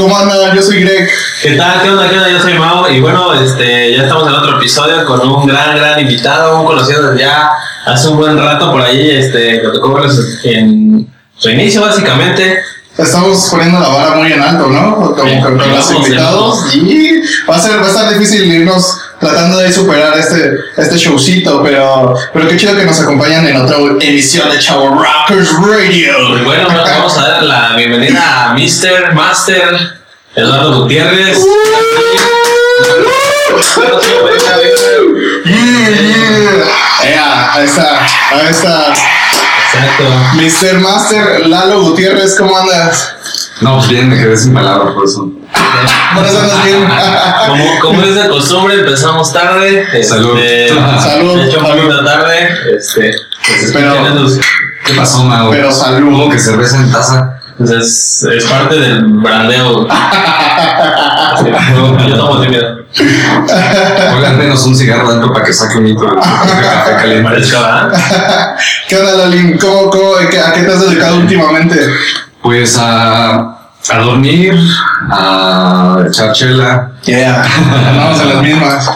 ¿Cómo andan? Yo soy Greg. ¿Qué tal? ¿Qué onda? ¿Qué onda? Yo soy Mau y bueno, este, ya estamos en otro episodio con un gran, gran invitado, un conocido desde ya hace un buen rato por ahí, este, que tocó en su inicio básicamente. Estamos poniendo la vara muy en alto, ¿no? Como Sí, con los vamos, invitados. Y va a ser, va a estar difícil irnos tratando de superar este, este showcito, pero, pero qué chido que nos acompañan en otra emisión de Chavo Rockers Radio. Pues bueno, vamos a dar la bienvenida a Mr. Master Eduardo Gutiérrez. Yeah, yeah. Ea, ahí está, ahí está. Exacto. Mr. Master Lalo Gutiérrez, ¿cómo andas? No, pues bien, me quedé sin palabras por eso. ¿Por eso andas bien? Como, como es de costumbre, empezamos tarde. este, Salud. Salud, De hecho, salud. tarde. Este, pues, Pero- ¿Qué pasó, Mau? Pero salud. ¿Cómo que cerveza en taza? pues, es, es parte del brandeo. Yo, yo tomo tímido. Oigan, menos un cigarro dentro para que saque un litro de café caliente. ¿Qué onda, Lalín? ¿Cómo, cómo, a qué a te has dedicado últimamente? Pues a, a dormir, a echar chela. Yeah, andamos en las mismas.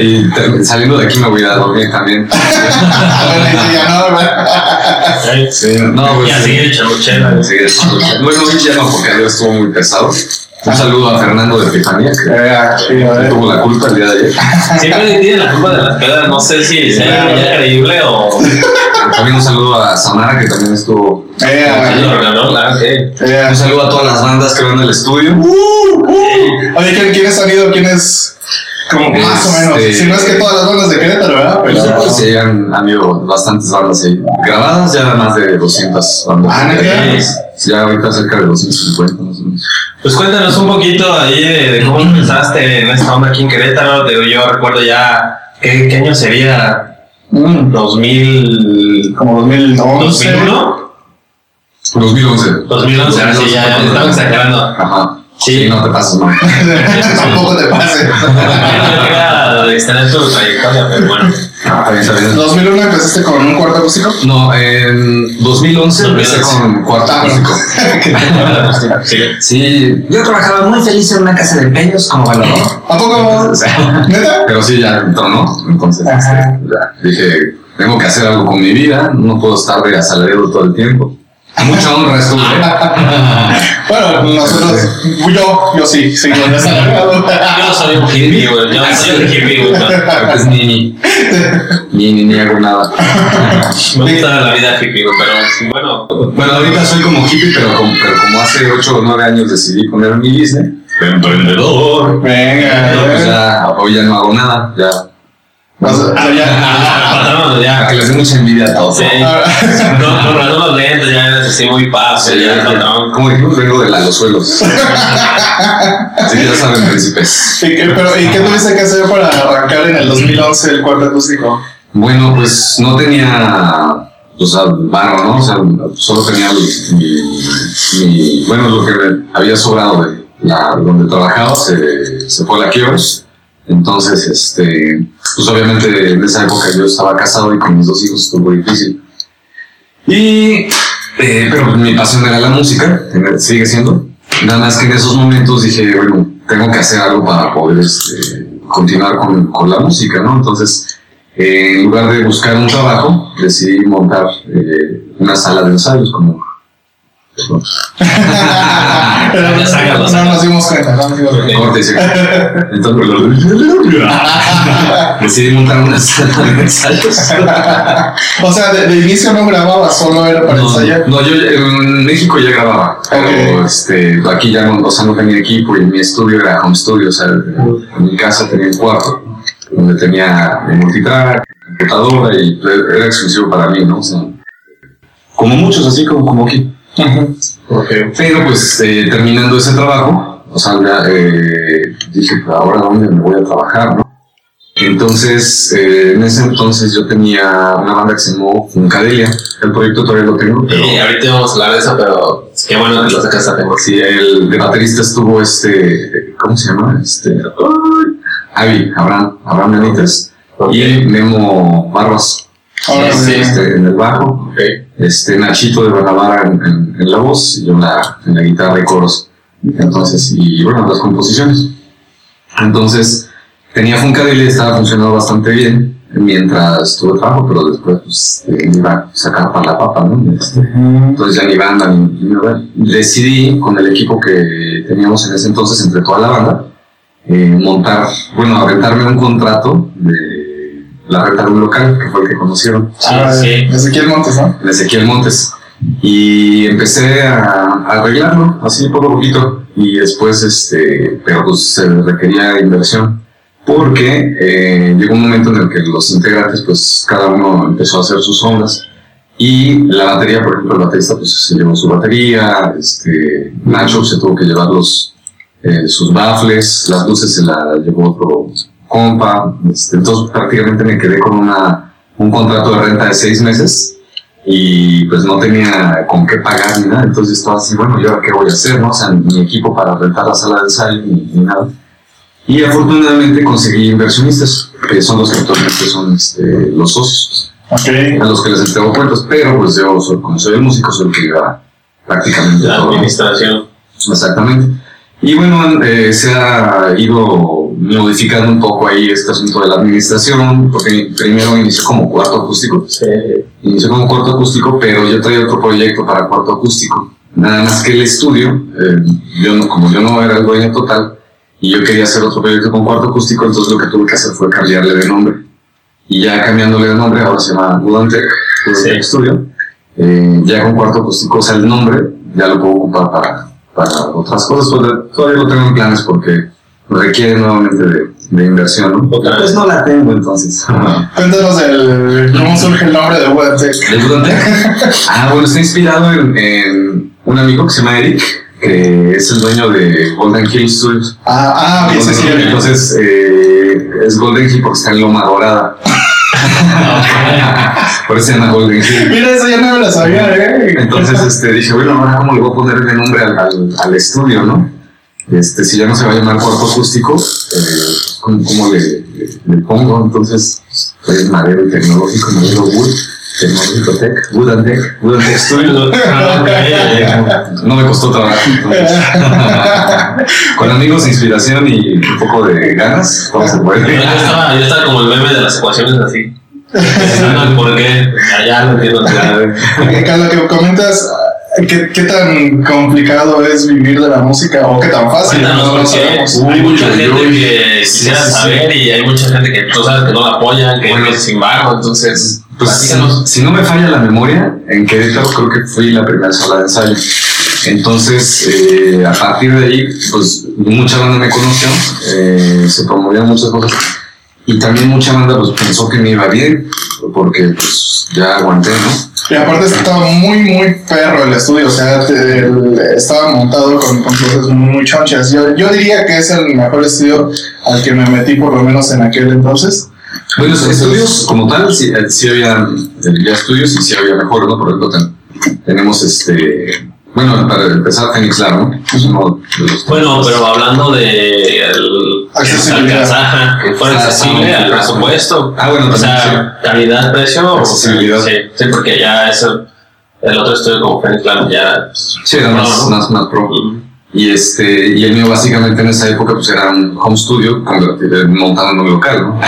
Y saliendo de aquí me voy a dormir también. a no. Sí, no, pues. Y a sí. seguir echando chela. Sí, es- Bueno, hoy ya no, porque ayer estuvo muy pesado. Un saludo a Fernando de Epifanía, que ver. tuvo la culpa el día de ayer. Siempre tiene la culpa de las pedas. No sé si sea ya creíble o. También un saludo a Samara, que también estuvo. Un saludo a todas las bandas que van al estudio. Uh, uh. Oye, ¿quién- ¿quiénes han ido? ¿Quiénes? Como más o menos. Este- Si no es que todas las bandas de Querétaro, ¿verdad? Pero, Pues sí, han, han habido bastantes bandas ahí. Grabadas ya más de 200 bandas. Ah, ¿neta? Ya ahorita cerca de 250 más o menos. Pues cuéntanos un poquito ahí de, de cómo empezaste en esta onda aquí en Querétaro. Digo, yo recuerdo ya. ¿Qué, qué año sería? Mm, 2000. como 2011. 2001? 2011. 2011, ahora sí, ya estaba exagerando. Ajá. Sí. Sí, no te pases, no. Tampoco te pases. Quería extender tu trayectoria, pero bueno. Ah, está bien, está bien. 2001 empezaste con un cuarto acústico. No, en 2011 empecé 2011. con cuarto Ah, acústico. Sí. Sí, yo trabajaba muy feliz en una casa de empeños como bailador. ¿A poco? ¿Neta? Pero sí, ya tronó. Entonces, Ajá. este, ya dije, tengo que hacer algo con mi vida. No puedo estar de asalariado todo el tiempo. Mucha honra estuve. Bueno, nosotros, yo, yo sí, sí, yo. Yo soy un hippie, güey. Yo soy un hippie, güey. Pues ni, ni, ni, ni, hago nada. Me gusta la vida hippie, güey, pero bueno. Bueno, ahorita soy como hippie, pero como, pero como hace 8 o 9 años decidí poner mi business. Emprendedor. Venga, No, pues ya. ya, hoy ya no hago nada. Ya. Ya. Patrón, Para ya. que les dé mucha envidia a todos. Sí. Ah, razón los lentes ya eres así muy Sí, ya, patrón. Como dijimos, vengo de la los suelos. Así que ya saben, príncipes. ¿Y qué, pero, ¿Y qué tuviste que hacer para arrancar en el 2011 el cuarto acústico? Bueno, pues no tenía, o sea, barro, ¿no? O sea, solo tenía mi, mi- bueno, lo que me había sobrado de la, donde trabajaba, se, se fue a la quiebra. Entonces, este, pues obviamente en esa época yo estaba casado y con mis dos hijos estuvo difícil. Y, eh, pero mi pasión era la música, sigue siendo. Nada más que en esos momentos dije, bueno, tengo que hacer algo para poder este, continuar con, con la música, ¿no? Entonces, eh, en lugar de buscar un trabajo, decidí montar eh, una sala de ensayos como... No sácalo. nos dimos cuenta, no nos dimos cuenta. Entonces, decidí montar una sala de ensayos. O sea, de, de inicio no grababa, solo era para No, ensayar. no, yo en México ya grababa, pero este, aquí ya no, o sea, no tenía equipo y mi estudio era home studio, o sea, en mi casa tenía un cuarto donde tenía mi multitrack, computadora y era exclusivo para mí, ¿no? O sea, como muchos, así como, como aquí. Pero pues eh, terminando ese trabajo, o sea, ya, eh, dije, pues ahora dónde me voy a trabajar, ¿no? Entonces, eh, en ese entonces yo tenía una banda que se llamó Funcadelia. El proyecto todavía lo tengo, pero Y ahorita vamos a hablar de eso, pero qué bueno que lo sacas a tema. sí, el de baterista estuvo este, ¿cómo se llama? Este, ay, Avi, Abraham, Abraham Benítez y Memo Barros. Ahora Sí, sí. este, en el bajo, este Nachito de Guanabara en, en- en la voz y yo en la, en la guitarra y coros. Entonces, y bueno, las composiciones. Entonces, tenía Funkadelic y estaba funcionando bastante bien mientras tuve trabajo, pero después pues, eh, iba a sacar para la papa, ¿no? Este, entonces ya ni banda ni, ni nada. Decidí con el equipo que teníamos en ese entonces entre toda la banda eh, montar, bueno, aventarme un contrato de la renta de un local, que fue el que conocieron, Ah, Sí, sí. Ezequiel Montes, ¿no? de Ezequiel Montes. Y empecé a, a arreglarlo, así poco a poquito. Y después, este, pero pues se requería inversión. Porque eh, llegó un momento en el que los integrantes, pues cada uno empezó a hacer sus ondas. Y la batería, por ejemplo, el baterista pues se llevó su batería, este, Nacho se tuvo que llevar los, eh, sus baffles, las luces se la llevó otro compa. Este, entonces prácticamente me quedé con una, un contrato de renta de seis meses y pues no tenía con qué pagar ni nada. Entonces estaba así, bueno, ¿y ahora qué voy a hacer? No? O sea, ni equipo para rentar la sala de ensayo ni, ni nada. Y afortunadamente conseguí inversionistas, que son los que actualmente son este, los socios, a los que les entrego cuentos, pero pues yo, soy, como soy el músico, soy el que lleva prácticamente La todo. administración. Exactamente. Y bueno, eh, se ha ido modificando un poco ahí este asunto de la administración, porque primero inició como cuarto acústico, Sí. inició como cuarto acústico, pero yo traía otro proyecto para cuarto acústico. Nada más que el estudio, eh, yo no, como yo no era el dueño total, y yo quería hacer otro proyecto con cuarto acústico, entonces lo que tuve que hacer fue cambiarle de nombre. Y ya cambiándole de nombre, ahora se llama Udantec, Udantec Sí. Studio. Eh, ya con cuarto acústico, o sea, el nombre ya lo puedo ocupar para, para otras cosas. Todavía, todavía lo tengo en planes porque requiere nuevamente de, de inversión, ¿no? Otra Pues no la tengo entonces. Cuéntanos del, cómo surge el nombre de Webtech. ¿De? Ah, bueno, está inspirado en, en un amigo que se llama Eric, que es el dueño de Golden Hill Studios. Ah, ah, ok, sí, sí. Entonces, eh, es Golden Hill porque está en Loma Dorada. Por eso se llama Golden Hill. Mira, eso ya no me lo sabía, ¿eh? Entonces este, dije, bueno, ahora cómo le voy a poner de nombre al, al, al estudio, ¿no? Este, si ya no se va a llamar cuarto acústico, eh, ¿cómo, cómo le, le- le pongo? Entonces, pues, es madero y tecnológico, madero wood, tecnológico tech, wood and tech, wood and tech studio. No me costó trabajo. entonces. Con amigos, inspiración y un poco de ganas, Yo puede. estaba, yo estaba como el meme de las ecuaciones así. Pensando el por qué. Ya lo entiendo. ya. Eh, Carlos, que comentas, ¿qué, ¿qué tan complicado es vivir de la música o qué tan fácil? Cuéntanos, no lo porque sabemos. hay mucha gente que quisiera Sí, sí, sí. saber y hay mucha gente que tú sabes que no la apoyan, que Bueno. es sin embargo, entonces, Pues si, si no me falla la memoria, en Querétaro creo que fui la primera sala de ensayo. Entonces, eh, a partir de ahí, pues mucha banda me conoció, eh, se promovían muchas cosas. Y también mucha banda pues, pensó que me iba bien, porque pues ya aguanté, ¿no? Y aparte estaba muy, muy perro el estudio, o sea, te- el- estaba montado con, con cosas muy, chonchas. Yo, yo diría que es el mejor estudio al que me metí, por lo menos en aquel entonces. Bueno, los estudios como tal, sí, eh, sí había eh, ya estudios y sí había mejores, ¿no? Por ejemplo, ten- tenemos este. Bueno, para empezar, Phoenix Lab, ¿no? Es uno de los. Bueno, pero hablando de el, Accesibilidad. Ajá, que fuera Ah, accesible al presupuesto. Ah, bueno, O sea, calidad, precio. Accesibilidad. Sí, sí, porque ya eso, el otro estudio como Phoenix Lab ya. pues, Sí, era más, más, más pro. Y, este, y el mío básicamente en esa época pues era un home studio eh, montado en un local, ¿no?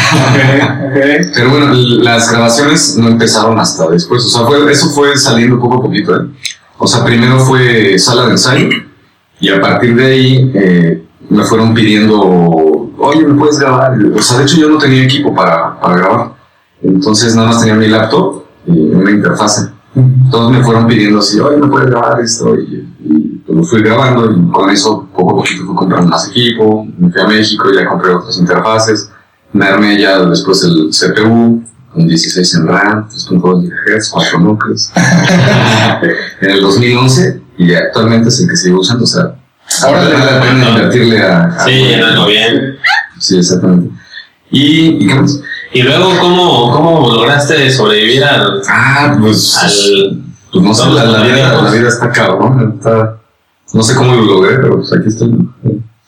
Pero bueno, las grabaciones no empezaron hasta después, o sea, fue, eso fue saliendo poco a poquito, ¿eh? O sea, primero fue sala de ensayo y a partir de ahí eh, me fueron pidiendo, oye, ¿me puedes grabar? O sea, de hecho yo no tenía equipo para, grabar, entonces nada más tenía mi laptop y una interfase. Todos me fueron pidiendo así, oye, ¿me puedes grabar esto? Y, y pues lo fui grabando y con eso poco a poquito fui comprando más equipo, me fui a México y ya compré otras interfaces, me armé ya después el CPU con 16 en RAM, 3.2 GHz, 4 núcleos. en el 2011 y actualmente es el que sigo usando, o sea, ahora Ahora vale la pena invertirle a... a- Sí, llenarlo bien. Sí, exactamente. ¿Y, y qué más? Y luego, ¿cómo, cómo lograste sobrevivir al. Ah, pues... al Pues no sé, la, la vida, la vida está cabrón. Está, no sé cómo lo logré, pero pues aquí estoy.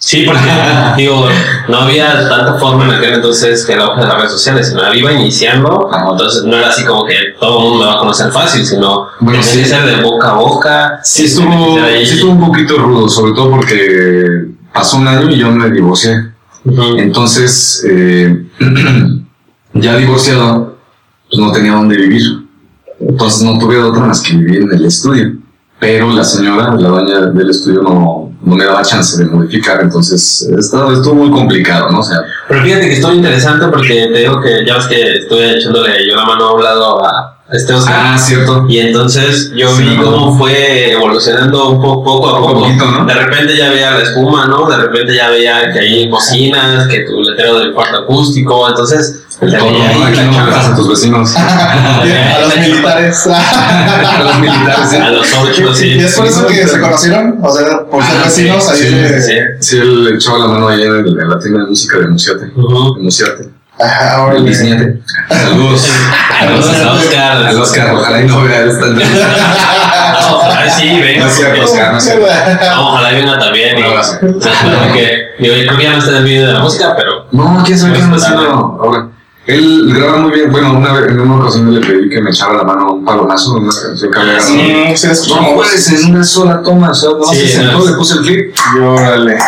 Sí, porque digo, no había tanta forma en aquel entonces que la hoja de las redes sociales, sino iba iniciando, Ajá. entonces no era así como que todo el mundo me va a conocer fácil, sino Bueno, sí. ser de boca a boca. Sí estuvo, sí estuvo un poquito rudo, sobre todo porque pasó un año y yo me divorcié. Entonces, eh, ya divorciado, pues no tenía dónde vivir. Entonces no tuve otra más que vivir en el estudio. Pero la señora, la dueña del estudio, no, no me daba chance de modificar. Entonces, esto estuvo muy complicado, ¿no? O sea, Pero fíjate que estuvo interesante porque te digo que ya ves que estuve echándole yo la mano a un lado a este Oscar. ah, cierto. Y entonces yo Sí, vi ¿no? cómo fue evolucionando un poco, poco a Poco a poco. poquito, ¿no? De repente ya veía la espuma, ¿no? De repente ya veía que hay cocinas, que tu letrero del cuarto acústico. Entonces, El ahí Aquí no molestas a tus vecinos. a los militares. a los militares, sí. A los ocho, sí. y es por eso que se conocieron, o sea, por ser Ah, vecinos, sí, ahí sí, de- sí. Sí, él echaba la mano ahí en, el- en la tienda de música de. De Musiate. Ajá, El órale. bisniete. Saludos. Saludos a Oscar. Al Oscar, ojalá y no vea esta entrevista. No, ojalá sí, venga. No es cierto, Oscar, no es cierto. No, ojalá venga también. Un y- abrazo. Yo creo que ya no está en el video de la música, pero No, quién sabe qué anda haciendo ahora. Él graba muy bien. Bueno, una vez, en una ocasión le pedí que me echara la mano un palomazo en una canción que había grabado. Sí, No escuchamos. puedes en una sola toma, o sea, no Sí, se sentó, no. le puse el clip. Y órale.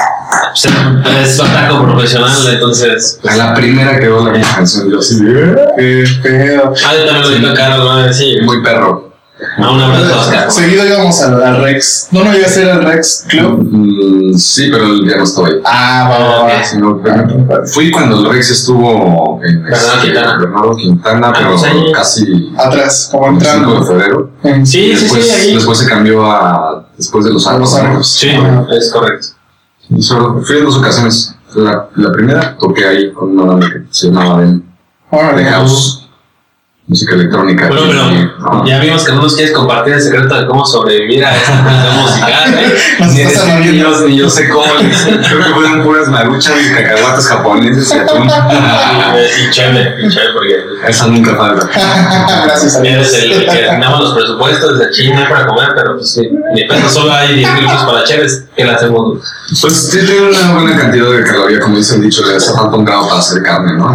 es ataco profesional, entonces. A la primera quedó la misma canción, yo así de, Qué pedo. Ah, yo también lo vi tocar, ¿no? Sí, muy perro. A un abrazo, Oscar. Seguido íbamos al, al Rex. No, no iba a ser al Rex Club. Mm, sí, pero ya no estoy. Ah, va, va. Sí, no, pero- fui cuando el Rex estuvo en Bernardo este, Quintana. Bernardo Quintana, Ah, pero pues ahí. casi Atrás, como el 5 de entrando. febrero. Sí, sí, después, sí, ahí. después se cambió a después de los años. Sí, es correcto. Y solo fui en dos ocasiones. La, la primera toqué ahí con una banda que se llamaba Ben House, música electrónica. Bueno, pero no, ya vimos que no nos quieres compartir el secreto de cómo sobrevivir a esta musical, ¿eh? Ni, estás es que ni abriendo. yo, ni yo sé cómo. Creo que fueron puras maruchas y cacahuates japoneses y atún. Y chévere, y chévere, porque Esa nunca falta. Gracias a Dios. el que asignamos los presupuestos de China para comer, pero pues sí, ni peso, solo hay 10 mil pesos para chéves, ¿qué le hacemos? Pues sí, tiene una buena cantidad de calorías, como dice el dicho, le hace falta un grado para hacer carne, ¿no?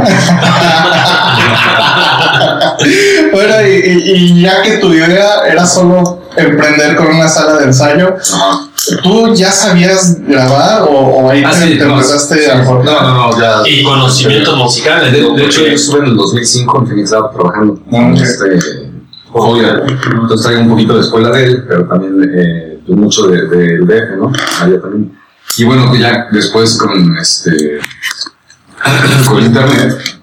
Bueno, y, ya que tu idea era solo emprender con una sala de ensayo, Ajá. ¿tú ya sabías grabar o, o ahí Ah, te, sí, te no, empezaste sí. a No, no, no, ya. Y conocimientos musicales, De, de hecho, yo estuve en el 2005 en Phoenix Lab trabajando. Ah, ok. Este, Julia. Entonces traigo un poquito de escuela de él, pero también eh, mucho del de, del DF, ¿no? Allá también. Y bueno, que ya después con este con internet,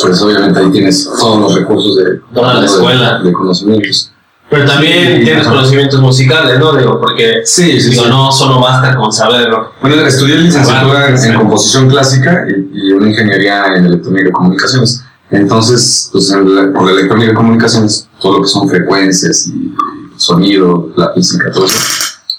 pues obviamente ahí tienes todos los recursos de Toda la de- escuela. de, conocimientos. Pero también tienes ajá. conocimientos musicales, ¿no? Digo, porque Sí, sí, digo, sí. no solo basta con saberlo. Bueno, estudié licenciatura en, en composición clásica y, y una ingeniería en electrónica y comunicaciones. Entonces, pues en la- por la electrónica y comunicaciones, todo lo que son frecuencias y sonido, la física, todo eso,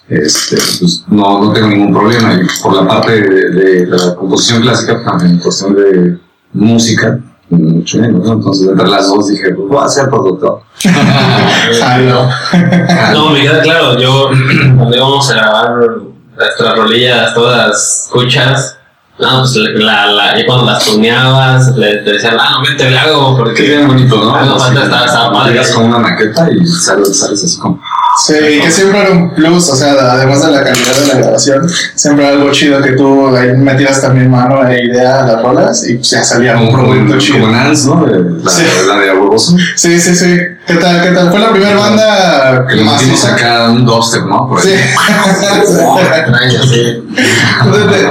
este, pues no, no tengo ningún problema. Y por la parte de, de la composición clásica, también en cuestión de música, mucho menos, ¿no? Entonces, entre las dos dije, pues voy a ser productor. Jalo. No, me queda claro, yo cuando íbamos a grabar nuestras rolillas todas escuchas, no, pues la, la, y cuando las tuneabas, le, te decían, ah, no, vete, le hago, porque bien bonito, ¿no? Ah, padre. Llegas con una maqueta y sales, sales así como... Sí, que siempre era un plus, o sea, además de la calidad de la grabación, siempre era algo chido que tú ahí metieras también mano e idea a las rolas y pues ya salía un como, producto chido. como Nance, ¿no? De- La, Sí. la de Abugoso. Sí, sí, sí. ¿Qué tal? ¿Qué tal? Fue la primera banda Que le metimos acá un dubstep, ¿no? Por Sí. ahí. extraño, sí.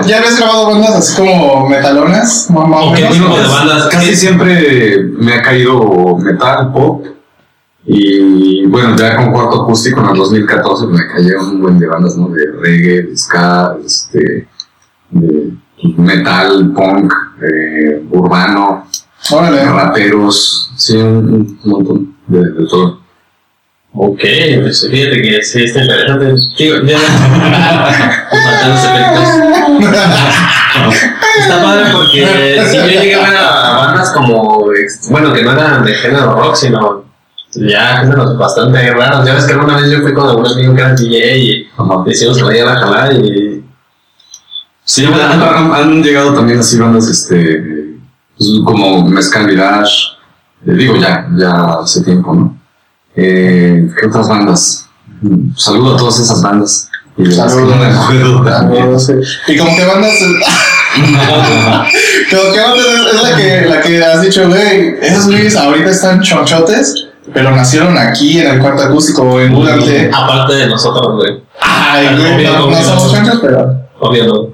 ¿Ya habías grabado bandas así como metalonas? Más más o ¿O qué menos? tipo de bandas? Casi siempre me ha caído metal, pop. Y bueno, ya con cuarto acústico en el 2014 me cayeron un buen de bandas, ¿no? De reggae, de ska, este, de metal, punk, eh, urbano, Órale. raperos, sí, un, un montón de, de todo. Ok, pues fíjate que sí está interesante. Digo, ya. Está padre porque si yo llegué a ver a bandas como, bueno, que no eran de género rock, sino ya géneros bastante raros. Ya ves que alguna vez yo fui con algún amigo que era DJ y Ajá. decíamos que la a jalar y Sí, han, han- han llegado también así bandas, este, pues, como Mezcal Village, eh, digo ya, ya hace tiempo, ¿no? Eh, ¿Qué otras bandas? Saludo a todas esas bandas. Y de las que no me acuerdo también. No sé. Y como que bandas. como que bandas es, es la, que, la que has dicho, güey, esos güeyes ahorita están chonchotes, pero nacieron aquí en el cuarto acústico o en Google. Aparte de nosotros, güey. Ay, güey, no, no somos chonchos, pero. Obvio, no.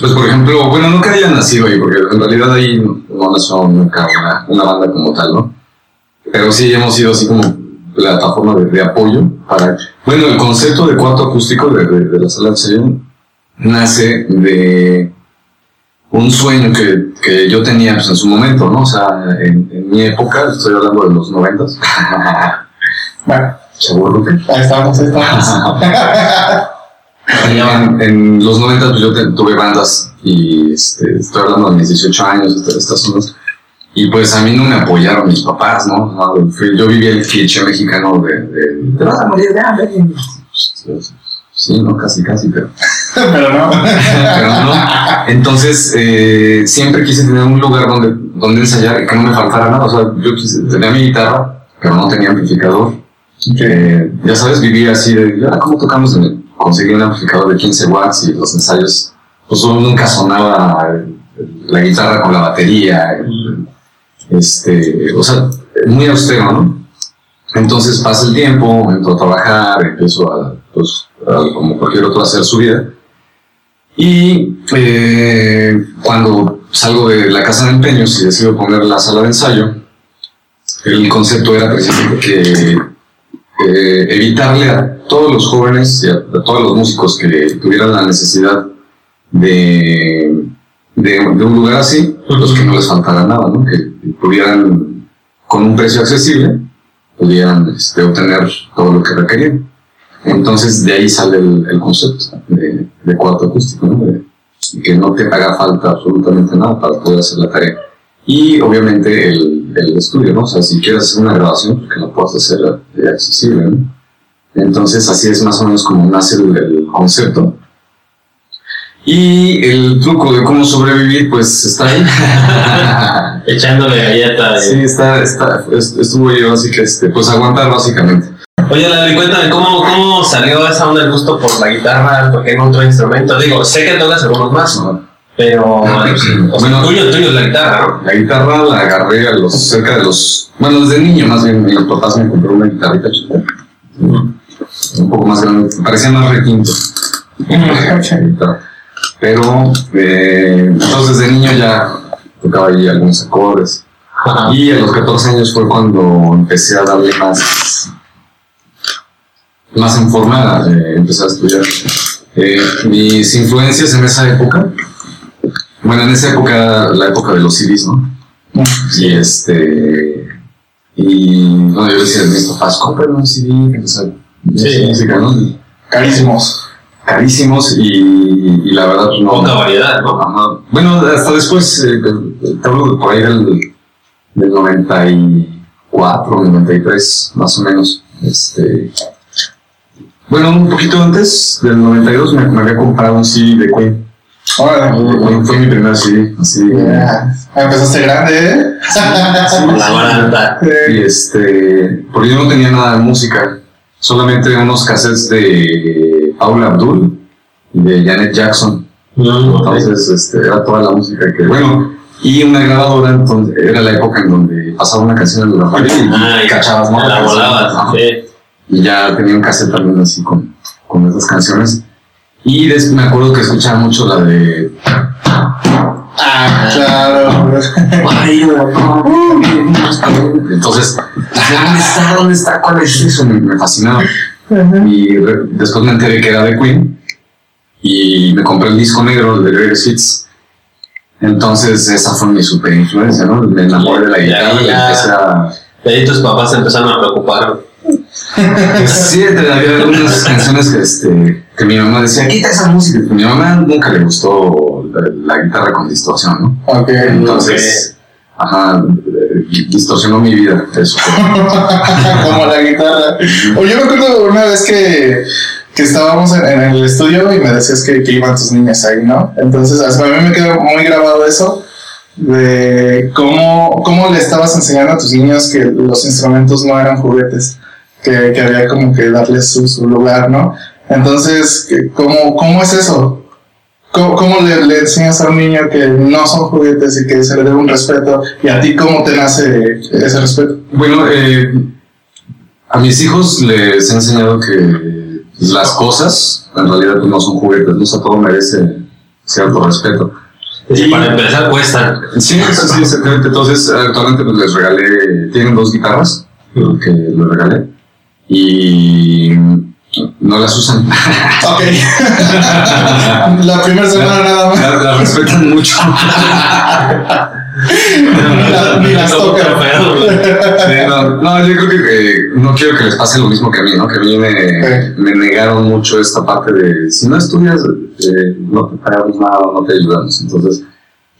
Pues por ejemplo, bueno, nunca hayan nacido ahí, porque en realidad ahí no nació nunca una, una banda como tal, ¿no? Pero sí hemos sido así como plataforma de, de apoyo para... Bueno, el concepto de cuarto acústico de, de- de la sala de nace de un sueño que, que yo tenía pues, en su momento, ¿no? O sea, en, en mi época, estoy hablando de los noventas. Bueno, Chaburruco. ahí estamos, ahí estamos. En, en los 90 pues, yo te- tuve bandas y este, estoy hablando de mis 18 años, estas, zonas. Y pues a mí no me apoyaron mis papás, ¿no? Yo vivía el cliché mexicano de, de te vas a morir de hambre. Sí, no, casi, casi, pero, pero no. pero no. Entonces, eh, siempre quise tener un lugar donde, donde ensayar y que no me faltara nada. O sea, yo quise, tenía mi guitarra, pero no tenía amplificador. Eh, ya sabes, vivía así de, "Ah, ¿cómo tocamos? Conseguí un amplificador de 15 watts y los ensayos, pues nunca sonaba la guitarra con la batería. eh, Este, o sea, muy austero, ¿no? Entonces pasa el tiempo, entro a trabajar, empiezo a, pues, a, como cualquier otro, hacer su vida. Y eh, cuando salgo de la casa de empeños y decido poner la sala de ensayo, el concepto era precisamente que eh, evitarle a todos los jóvenes y a, todos los músicos que tuvieran la necesidad de, de, un lugar así, pues que no les faltara nada, ¿no? que pudieran, con un precio accesible, pudieran este, obtener todo lo que requerían. Entonces de ahí sale el, el concepto de, de cuarto acústico, ¿no? De- que no te haga falta absolutamente nada para poder hacer la tarea. Y obviamente el, el estudio, ¿no? O sea, si quieres hacer una grabación, pues, que la puedas hacer eh, accesible, ¿no? Entonces así es más o menos como nace el, el concepto. Y el truco de cómo sobrevivir, pues está ahí. Echándole galleta. sí, está, está, est- estuvo yo así que, este, pues aguantar básicamente. Oye, Lali, cuéntame, ¿cómo, ¿cómo salió esa onda el gusto por la guitarra? ¿Por qué en otro instrumento? Digo, sé que tocas algunos más, pero... o sea, Bueno. tuyo, tuyo es la guitarra, La guitarra la agarré a los, cerca de los, bueno, desde niño más bien, mis papás me compraron una guitarrita chiquita, un poco más grande, parecía más requinto. Pero, eh, entonces desde niño ya tocaba ahí algunos acordes. ¿no? Y a los 14 años fue cuando empecé a darle más, más en forma, eh, empecé a estudiar. Eh, mis influencias en esa época, bueno, en esa época era la época de los CDs, ¿no? Y este, y bueno, yo decía a mis papás, compren un CD, sea, Sí. música, ¿no? Carísimos. Carísimos y, y la verdad, no. Poca variedad, ¿no? Ajá. Bueno, hasta después, eh, te hablo de por ahí del, del 94, 93, más o menos. Este, bueno, un poquito antes del 92 me, me había comprado un CD de Queen. Queen fue mi primer CD, así. Empezaste grande, ¿eh? La baranda. Y este, porque yo no tenía nada de música, solamente unos cassettes de Paula Abdul y de Janet Jackson. Mm, ok. Entonces, este, era toda la música que, bueno, y una grabadora, entonces, era la época en donde pasaba una canción en la radio y Ah, y cachabas, ¿no? La volabas, sí. Y ya tenía un cassette también así con, con esas canciones. Y des- me acuerdo que escuchaba mucho la de. Ah, claro. Entonces, ¿dónde está? ¿Dónde está? ¿Cuál es eso? Me, me fascinaba. Y re- después me enteré que era de Queen. Y me compré el disco negro de Greatest Hits. Entonces, esa fue mi super influencia, ¿no? Me enamoré de la guitarra y empecé a. De ahí tus papás se empezaron a preocupar. Sí, había algunas canciones que, este, que mi mamá decía, quita esa música. Mi mamá nunca le gustó la, la guitarra con distorsión, ¿no? Ok. Entonces, ajá, eh, distorsionó mi vida. Eso. Como la guitarra. O yo me acuerdo una vez que, que estábamos en, en el estudio y me decías que, que iban tus niñas ahí, ¿no? Entonces, a mí me quedó muy grabado eso de cómo, cómo le estabas enseñando a tus niños que los instrumentos no eran juguetes, que, que había como que darles su, su lugar, ¿no? Entonces, que- ¿cómo, cómo es eso? ¿Cómo, cómo le, le enseñas a un niño que no son juguetes y que se le debe un respeto? ¿Y a ti cómo te nace ese respeto? Bueno, eh, a mis hijos les he enseñado que las cosas en realidad no son juguetes, no o sea, todo merece cierto respeto. Y para empezar cuestan. Sí, sí, sí, exactamente. Entonces, actualmente pues, les regalé, tienen dos guitarras que les regalé y no las usan. Ok. La primera semana nada más. La, la respetan mucho. Ni la- ni las tocan. no, no, yo creo que eh, no quiero que les pase lo mismo que a mí, ¿no? Que a mí me, me negaron mucho esta parte de si no estudias, eh, no te pagamos nada, no te ayudamos. Entonces,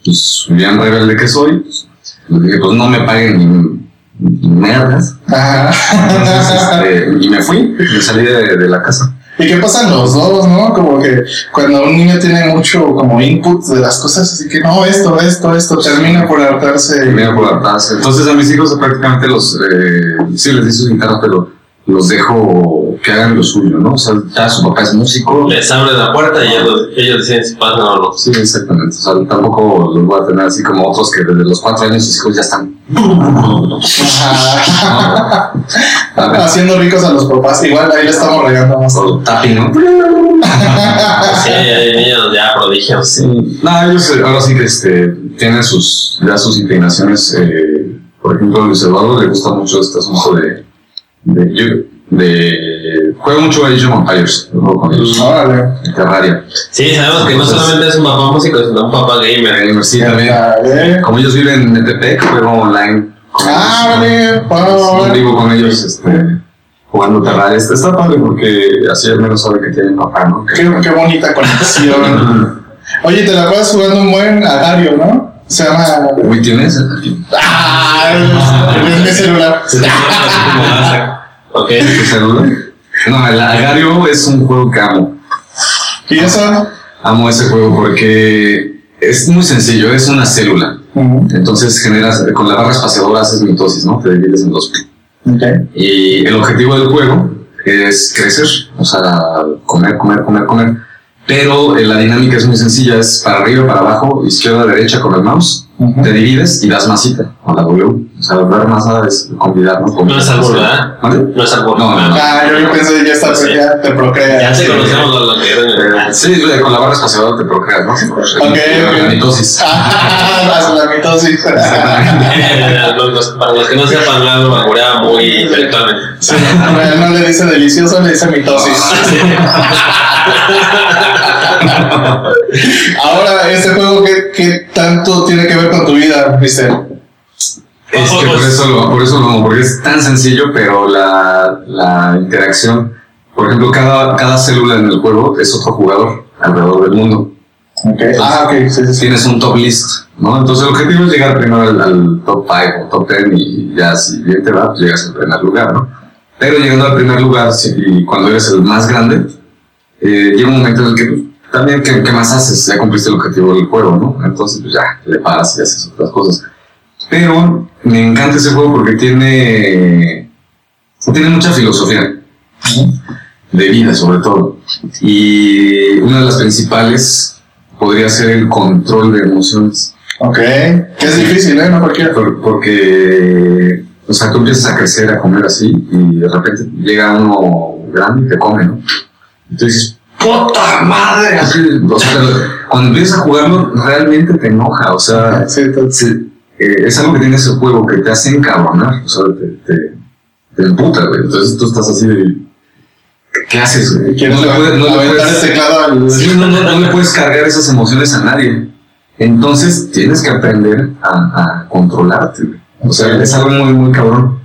pues, bien rebelde que soy, pues, pues no me paguen merdas. Ajá. Entonces, este, y me fui, me salí de, de la casa. ¿Y qué pasan los dos, no? Como que cuando un niño tiene mucho como input de las cosas, así que no, esto, esto, esto, termina por hartarse. Terminé por adaptarse. Entonces, a mis hijos prácticamente los, eh, sí les di sus guitarras, pero los dejo que hagan lo suyo, ¿no? O sea, ya su papá es músico, Les abres la puerta y ellos, ellos deciden si pasan o no. Sí, exactamente. O sea, tampoco los voy a tener así como otros que desde los cuatro años sus hijos ya están. Haciendo ricos a los papás. Igual ahí le estamos regando más. o tapping, ¿no? Sí, hay niños ya prodigios. Sí. No, ellos eh, ahora sí que este, tienen sus, ya sus inclinaciones. Eh, por ejemplo, a Luis Eduardo le gusta mucho este asunto de. De, yo- de juega mucho Age of Empires, juego con ellos. Órale. en Terraria. Sí, sabemos que no solamente es un papá músico, sino un papá gamer. Sí, también. Órale. Como ellos viven en Metepec, juego online. con ellos. Ah, vale. Wow. vivo con ellos este, jugando Terraria. Este, está padre porque así al menos sabe que tienen papá, ¿no? Que- Qué, qué bonita conexión. Oye, te la puedes jugando un buen Agario, ¿no? Se llama. Uy, ¿tienes? ¡Ah! En mi celular. Ok. ¿Tu celular? No, el Agario es un juego que amo. ¿Y eso? Amo ese juego porque es muy sencillo, es una célula. Entonces generas, con la barra espaciadora haces mitosis, ¿no? Te divides en dos. Ok. Y el objetivo del juego es crecer, o sea, comer, comer, comer, comer. Pero eh, la dinámica es muy sencilla, es para arriba, para abajo, izquierda, derecha con el mouse. Ujú. Te divides y das masita con la W. O sea, dar masa es convidar, ¿no? No es albur, ¿verdad? ¿Vale? No es algo. No, no, no. Ah, yo yo pensé, ya está, Sí. ya te procrea. Ya te conocemos los lo que Eh, Sí, con la barra espaciadora te procreas, ¿no? Ok, La mitosis. Ah, la, la mitosis. Para los que no sepan, Lalo barburea muy intelectualmente. Sí, no, no le dice delicioso, le dice mitosis. Ahora, este juego, ¿qué, qué tanto tiene que ver con tu vida, Mister? Es que por eso lo, por eso lo amo, porque es tan sencillo, pero la, la interacción, por ejemplo, cada, cada célula en el juego es otro jugador alrededor del mundo. Okay. Ah, ok, sí, sí, sí. Tienes un top list, ¿no? Entonces el objetivo es llegar primero al, al top 5 o top 10 y ya si bien te va, pues llegas al primer lugar, ¿no? Pero llegando al primer lugar, si- y cuando eres el más grande, eh, llega un momento en el que pues, también, ¿qué, qué más haces? Ya cumpliste el objetivo del juego, ¿no? Entonces, pues ya, le paras y haces otras cosas. Pero me encanta ese juego porque tiene, tiene mucha filosofía de vida, sobre todo. Y una de las principales podría ser el control de emociones. Ok, que es difícil, ¿eh? No cualquiera. Por- porque, o sea, tú empiezas a crecer, a comer así, y de repente llega uno grande y te come, ¿no? Dices, ¡puta madre! Así, o sea, cuando empiezas a jugarlo, realmente te enoja, o sea, Sí, eh, es algo que tiene ese juego que te hace encabronar, o sea, te, te, te emputa, güey. Entonces tú estás así de. ¿Qué haces, güey? ¿quieres No le puedes, no le aventar puedes- el teclado al... sí, no, no, no le puedes cargar esas emociones a nadie. Entonces tienes que aprender a, a controlarte, güey. O sea, es algo muy, muy cabrón.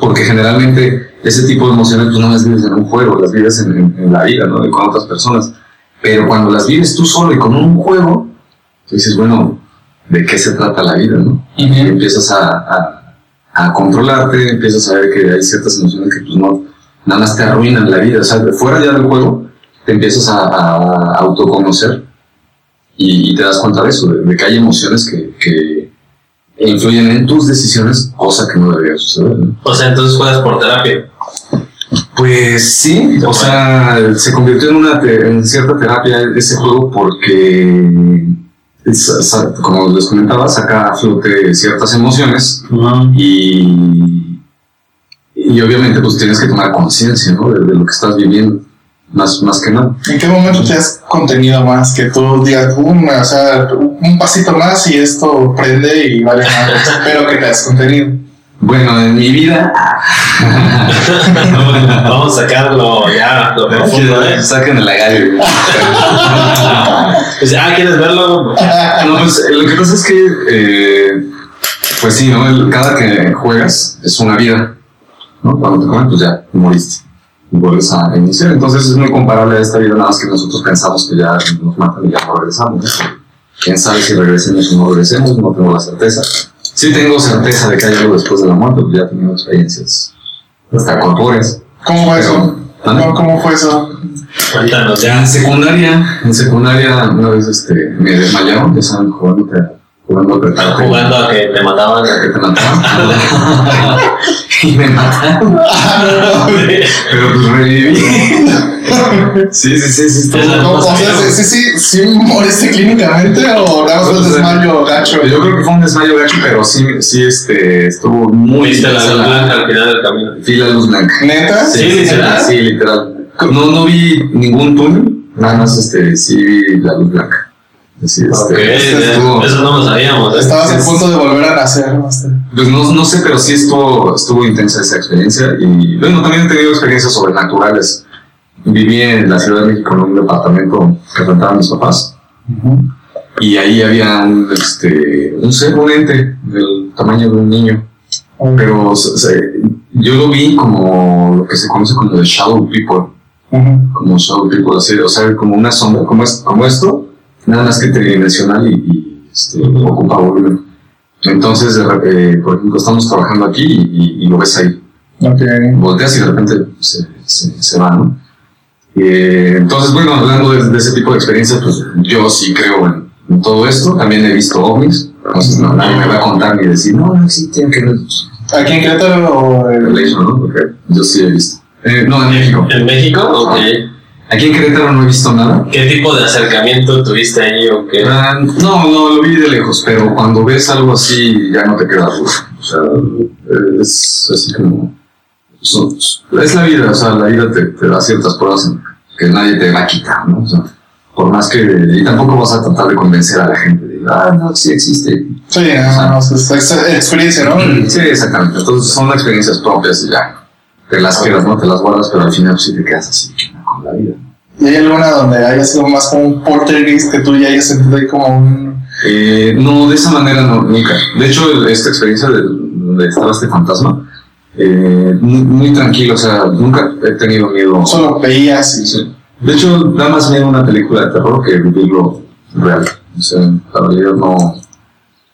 Porque generalmente ese tipo de emociones tú no las vives en un juego, las vives en, en- en la vida, ¿no? Y con otras personas. Pero cuando las vives tú solo y con un juego, tú dices, bueno, ¿de qué se trata la vida, no? Y empiezas a, a, a controlarte, empiezas a ver que hay ciertas emociones que pues no, nada más te arruinan la vida. O sea, de fuera ya del juego, te empiezas a, a autoconocer y, y te das cuenta de eso, de, de que hay emociones que, que influyen en tus decisiones, cosa que no debería suceder. ¿no? O sea, entonces juegas por terapia. Pues sí, o sea, se convirtió en una en cierta terapia ese juego porque, como les comentaba, saca a flote ciertas emociones y, y obviamente pues tienes que tomar conciencia ¿no? de, de lo que estás viviendo, más, más que nada. ¿En qué momento te has contenido más? Que tú digas, "Um, o sea, un pasito más y esto prende y vale más. Espero que te has contenido. Bueno, en mi vida, Vamos a sacarlo ya, lo profundo, ¿eh? saquen el agallo. Pues, ah, ¿quieres verlo? No, pues lo que pasa es que, eh, pues sí, ¿no? El- cada que juegas es una vida, ¿no? Cuando te comen, pues ya moriste y vuelves a iniciar. Entonces es muy comparable a esta vida, nada más que nosotros pensamos que ya nos matan y ya no regresamos. ¿no? Quién sabe si regresemos o no regresemos, no tengo la certeza. Sí tengo certeza de que hay algo después de la muerte, pues ya he tenido experiencias hasta corpóreas. ¿Cómo fue eso? ¿Mande? ¿Cómo, cómo fue eso? Cuéntanos Ya en secundaria, en secundaria una vez este, me desmayaron, ya saben, jugando, jugando a. Jugando a que te mataban. que te mataron. y me mataron. Pero pues reviví. sí, sí, sí, sí. estuvo- Esa- ¿Cómo- o sea, ¿sí, sí, sí, moriste clínicamente o nada más fue un desmayo gacho? Yo creo que fue un desmayo gacho, pero sí, sí este, estuvo muy Viste la luz blanca al final del camino. Vi la luz blanca. ¿Neta? Sí, literal. Sí, literal. No, no vi ningún túnel, nada más este, sí vi la luz blanca. Así, este, Ok, este, estuvo- eso no lo sabíamos. ¿eh? Estabas a punto de volver a nacer. ¿no? Este, Pues no, no sé, pero sí estuvo, estuvo intensa esa experiencia. Y bueno, también he tenido experiencias sobrenaturales. Viví en la Ciudad de México en un departamento que rentaban mis papás. Y ahí había un, este, un ser, un ente del tamaño de un niño. Pero yo lo vi como lo que se conoce como the shadow people. Como shadow people, así, o sea, como una sombra, como, es, como esto, nada más que tridimensional y, y, este, ocupa volumen. Entonces, eh, por ejemplo, estamos trabajando aquí y, y- y lo ves ahí. Ok. Volteas y de repente se, se, se va, ¿no? Eh, entonces, bueno, hablando de, de ese tipo de experiencias, pues yo sí creo en, en todo esto. También he visto ovnis. Entonces, no, nadie me va a contar ni decir, no, no existen, que no ¿Aquí en Querétaro o en- Relation, ¿no? Porque yo sí he visto. Eh, no, en México. ¿En México? Ok. Aquí en Querétaro no he visto nada. ¿Qué tipo de acercamiento tuviste ahí o qué? Ah, no, no, lo vi de lejos, pero cuando ves algo así ya no te queda duda. O sea, es así como... son- es la vida, o sea, la vida te, te da ciertas pruebas que nadie te va a quitar, ¿no? O sea, por más que... Y tampoco vas a tratar de convencer a la gente de, ah, no, sí existe. Sí, no, no, es, experiencia, ¿no? Sí, exactamente. Entonces son experiencias propias y ya. Te las quedas, ¿no? Te las guardas, pero al final sí te quedas así la vida. ¿Y hay alguna donde haya sido más como un poltergeist que tú ya hayas sentido ahí como un... Eh, no, de esa manera no, nunca. De hecho, esta experiencia de donde estaba este fantasma, eh, muy, muy tranquilo, o sea, nunca he tenido miedo. Solo veías y... Sí. De hecho, da más miedo una película de terror que vivirlo real. O sea, la realidad no.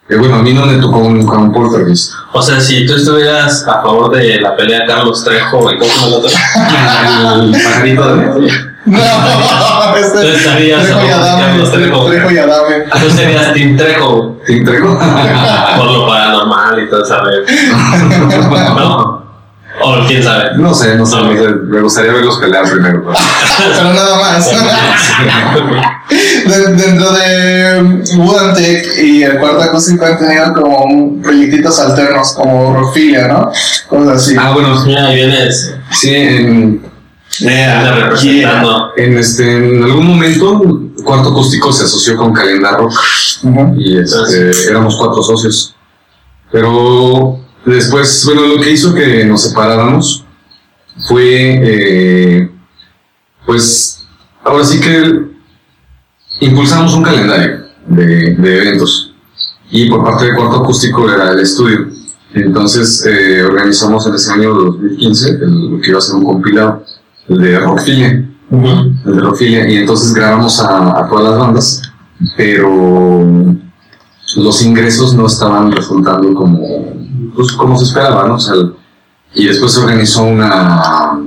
Que bueno, a mí no me tocó nunca un poltergeist. O sea, si tú estuvieras a favor de la pelea Carlos Trejo y cómo se el otro, El pajarito de. No, Tú estarías a Trejo y favor de Carlos Trejo. Trejo y Adame. Tú serías Team Trejo ¿Te entrego? por lo paranormal y todo eso. ¿No? O quién sabe. No sé, no sé, no sé. Me gustaría verlos pelear primero. pero- Pero nada más. De- dentro de Woodantech y el cuarto acústico han tenido como un proyectitos alternos como Rockfilia, ¿no? Cosas así. Ah, bueno, Mira, ahí vienes sí, en, anda representando. En, este, en algún momento, Cuarto Acústico se asoció con Calendar Rock y este, éramos cuatro socios. Pero después, bueno, lo que hizo que nos separáramos fue, eh, pues, ahora sí que impulsamos un calendario de, de eventos y por parte de Cuarto Acústico era el estudio. Entonces eh, organizamos en ese año 2015 el- lo que iba a ser un compilado, el de Rockfilia el de Rockfilia, y entonces grabamos a, a todas las bandas, pero los ingresos no estaban resultando como, pues, como se esperaba, ¿no? O sea, y después se organizó una,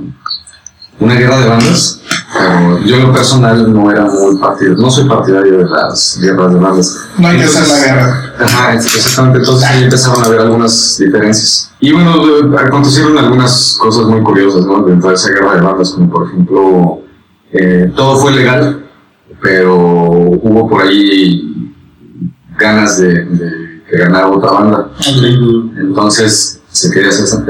una guerra de bandas, pero yo en lo personal no era muy partidario, no soy partidario de las guerras de bandas. No hay que hacer la guerra. Ajá, exactamente, entonces ahí empezaron a haber algunas diferencias. Y bueno, eh, acontecieron algunas cosas muy curiosas, ¿no? Dentro de esa guerra de bandas, como por ejemplo, eh, todo fue legal, pero hubo por ahí ganas de, de que ganara otra banda. Entonces se quería hacer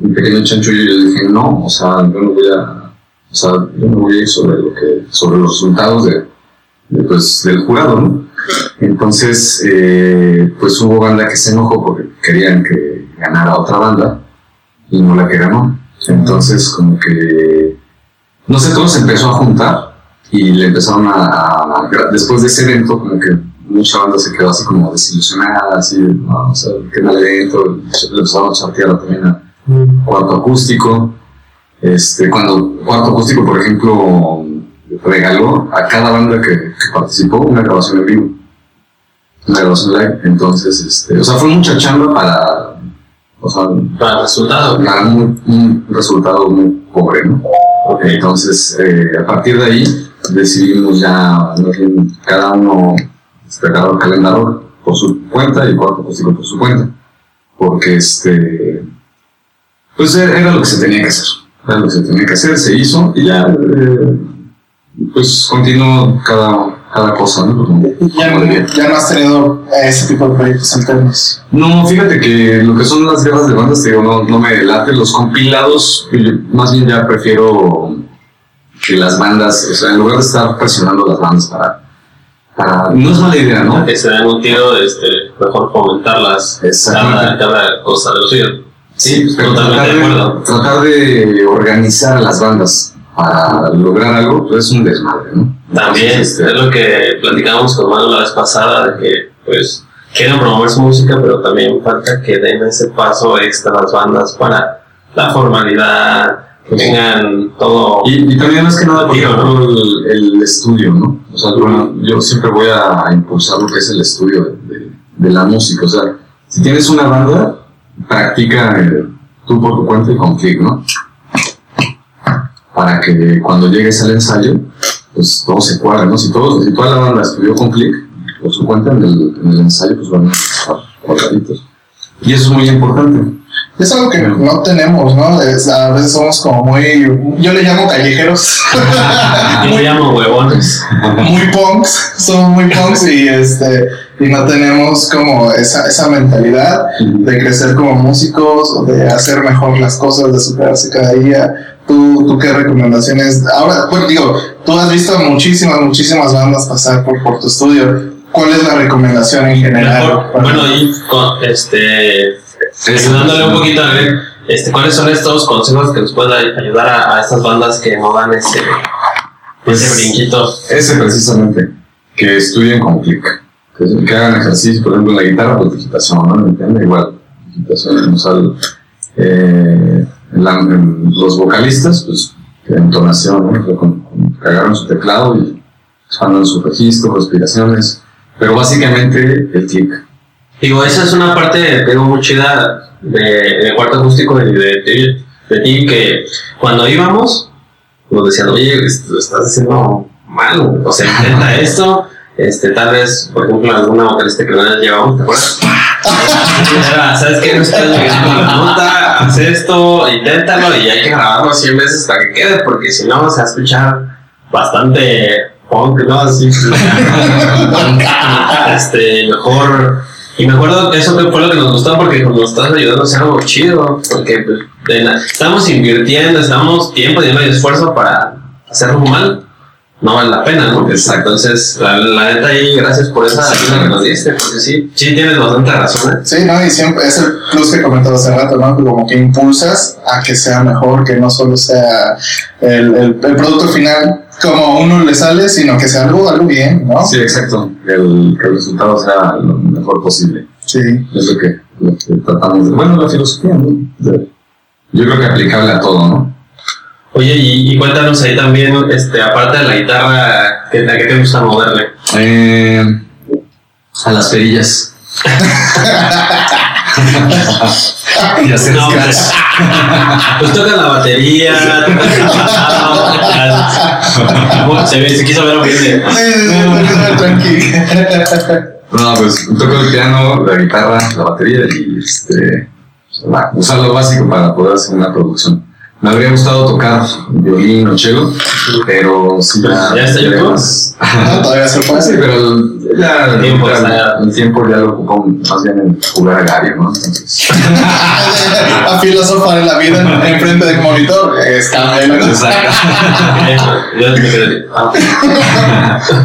un pequeño chanchullo y yo dije, no, o sea, yo no voy a, o sea, yo no voy a ir sobre, lo que, sobre los resultados de, de, pues, del jurado, ¿no? Entonces, eh, pues hubo banda que se enojó porque querían que ganara otra banda y no la que ganó. Entonces, como que, no sé, todo se empezó a juntar y le empezaron a, a después de ese evento, como que mucha banda se quedó así como desilusionada, así, no, o sea, qué mal evento, le empezaron a chartear también a cuarto acústico. Este, cuando cuarto acústico, por ejemplo, regaló a cada banda que, que participó una grabación en vivo, una grabación live. Entonces, este, o sea, fue mucha chamba para, o sea, Para el resultado. para un, un resultado muy pobre, ¿no? Entonces, eh, a partir de ahí, decidimos ya, cada uno despegar el calendario por su cuenta y cuarto acústico por su cuenta. Porque este, pues era lo que se tenía que hacer. Era lo que se tenía que hacer, se hizo y ya, eh, pues continuó cada, cada cosa, ¿no? Como- Ya, como ya no has tenido ese tipo de proyectos alternos. No, fíjate que lo que son las guerras de bandas, te digo, no, no me late. Los compilados, más bien ya prefiero que las bandas, o sea, en lugar de estar presionando las bandas para. para no es mala idea, ¿no? Que se den un tiro, este, mejor fomentarlas. Exactamente. Cada, cada cosa de lo suyo. Sí, pero totalmente tratar de acuerdo. Tratar de organizar a las bandas para lograr algo, pues es un desmadre, ¿no? También Entonces, este, es lo que platicábamos con Manu la vez pasada, de que pues quieren promover su música, pero también falta que den ese paso extra a las bandas para la formalidad, que tengan todo. Y, y también más que nada, por ejemplo, el, el estudio, ¿no? O sea, bueno, yo siempre voy a impulsar lo que es el estudio de, de- de la música. O sea, si tienes una banda, practica eh, tú por tu cuenta y con click, ¿no? Para que cuando llegues al ensayo, pues todo se cuadre, ¿no? Si, todos, si toda la banda estudió con click por su cuenta en el, en el ensayo, pues van a estar cuadraditos. Y eso es muy importante. Es algo que no tenemos, ¿no? Es- a veces somos como muy, yo le llamo callejeros, Yo llamo huevones. muy punks, somos muy punks y este y no tenemos como esa, esa mentalidad de crecer como músicos, o de hacer mejor las cosas, de superarse cada día. ¿Tú, tú qué recomendaciones? Ahora, pues digo, tú has visto muchísimas, muchísimas bandas pasar por, por tu estudio. ¿Cuál es la recomendación en general? Mejor, bueno, y con, este, ayudándole un poquito a ver este, cuáles son estos consejos que nos pueden ayudar a, a estas bandas que no dan ese, ese brinquito. Ese precisamente, que estudien con click, que, que hagan ejercicio, por ejemplo, en la guitarra, pues digitación, ¿no? ¿Me? Igual, digitación, o sea, eh, la- en los vocalistas, pues, entonación, ¿no? Con, con- que agarran su teclado y expandan su registro, respiraciones, pero básicamente el click. Digo, esa es una parte, tengo muy chida de, de cuarto acústico de, de, de- ti, que cuando íbamos, nos decían, oye, lo estás haciendo mal, o sea, intenta esto, este, tal vez, por ejemplo, alguna vocalista que no llevamos, ¿te acuerdas? Era, ¿Sabes qué? No estás llegando a la nota, haz esto, inténtalo y hay que grabarlo 100 veces hasta que quede, porque si no, se va a escuchar bastante punk, ¿no? Así, este, mejor. Y me acuerdo eso fue lo que nos gustó porque nos estás ayudando a hacer algo chido. Porque pues, estamos invirtiendo, estamos tiempo, dinero y esfuerzo para hacerlo mal. No vale la pena, ¿no? Exacto. Entonces, la, la neta ahí, gracias por esa ayuda que nos diste, porque sí, sí tienes bastante razón, ¿eh? Sí, ¿no? Y siempre es el plus que comentaba hace rato, ¿no? Como que impulsas a que sea mejor, que no solo sea el, el producto final como a uno le sale, sino que sea algo, algo bien, ¿no? Sí, exacto, que el, que el resultado sea lo mejor posible. Sí. Es lo que, lo que tratamos de. Bueno, la filosofía, ¿no? De- yo creo que aplicable a todo, ¿no? Oye, y, y cuéntanos ahí también, este, aparte de la guitarra, ¿qué, ¿a qué te gusta moverle? Eh, a las perillas. y hacer No, scratch. pues, pues toca la batería, toca el teclado, se, ve- se quiso ver tranqui. No, pues toco el piano, la guitarra, la batería y este, usar lo básico para poder hacer una producción. Me habría gustado tocar violín o cello, pero sí, Pues, ya está ya YouTube. más- No, todavía se sí, puede. pero el, ya, El tiempo ya- está- el tiempo ya lo ocupo más bien en jugar a Gario, ¿no? Entonces, A filosofar en la vida en- enfrente del monitor es exacto. Yo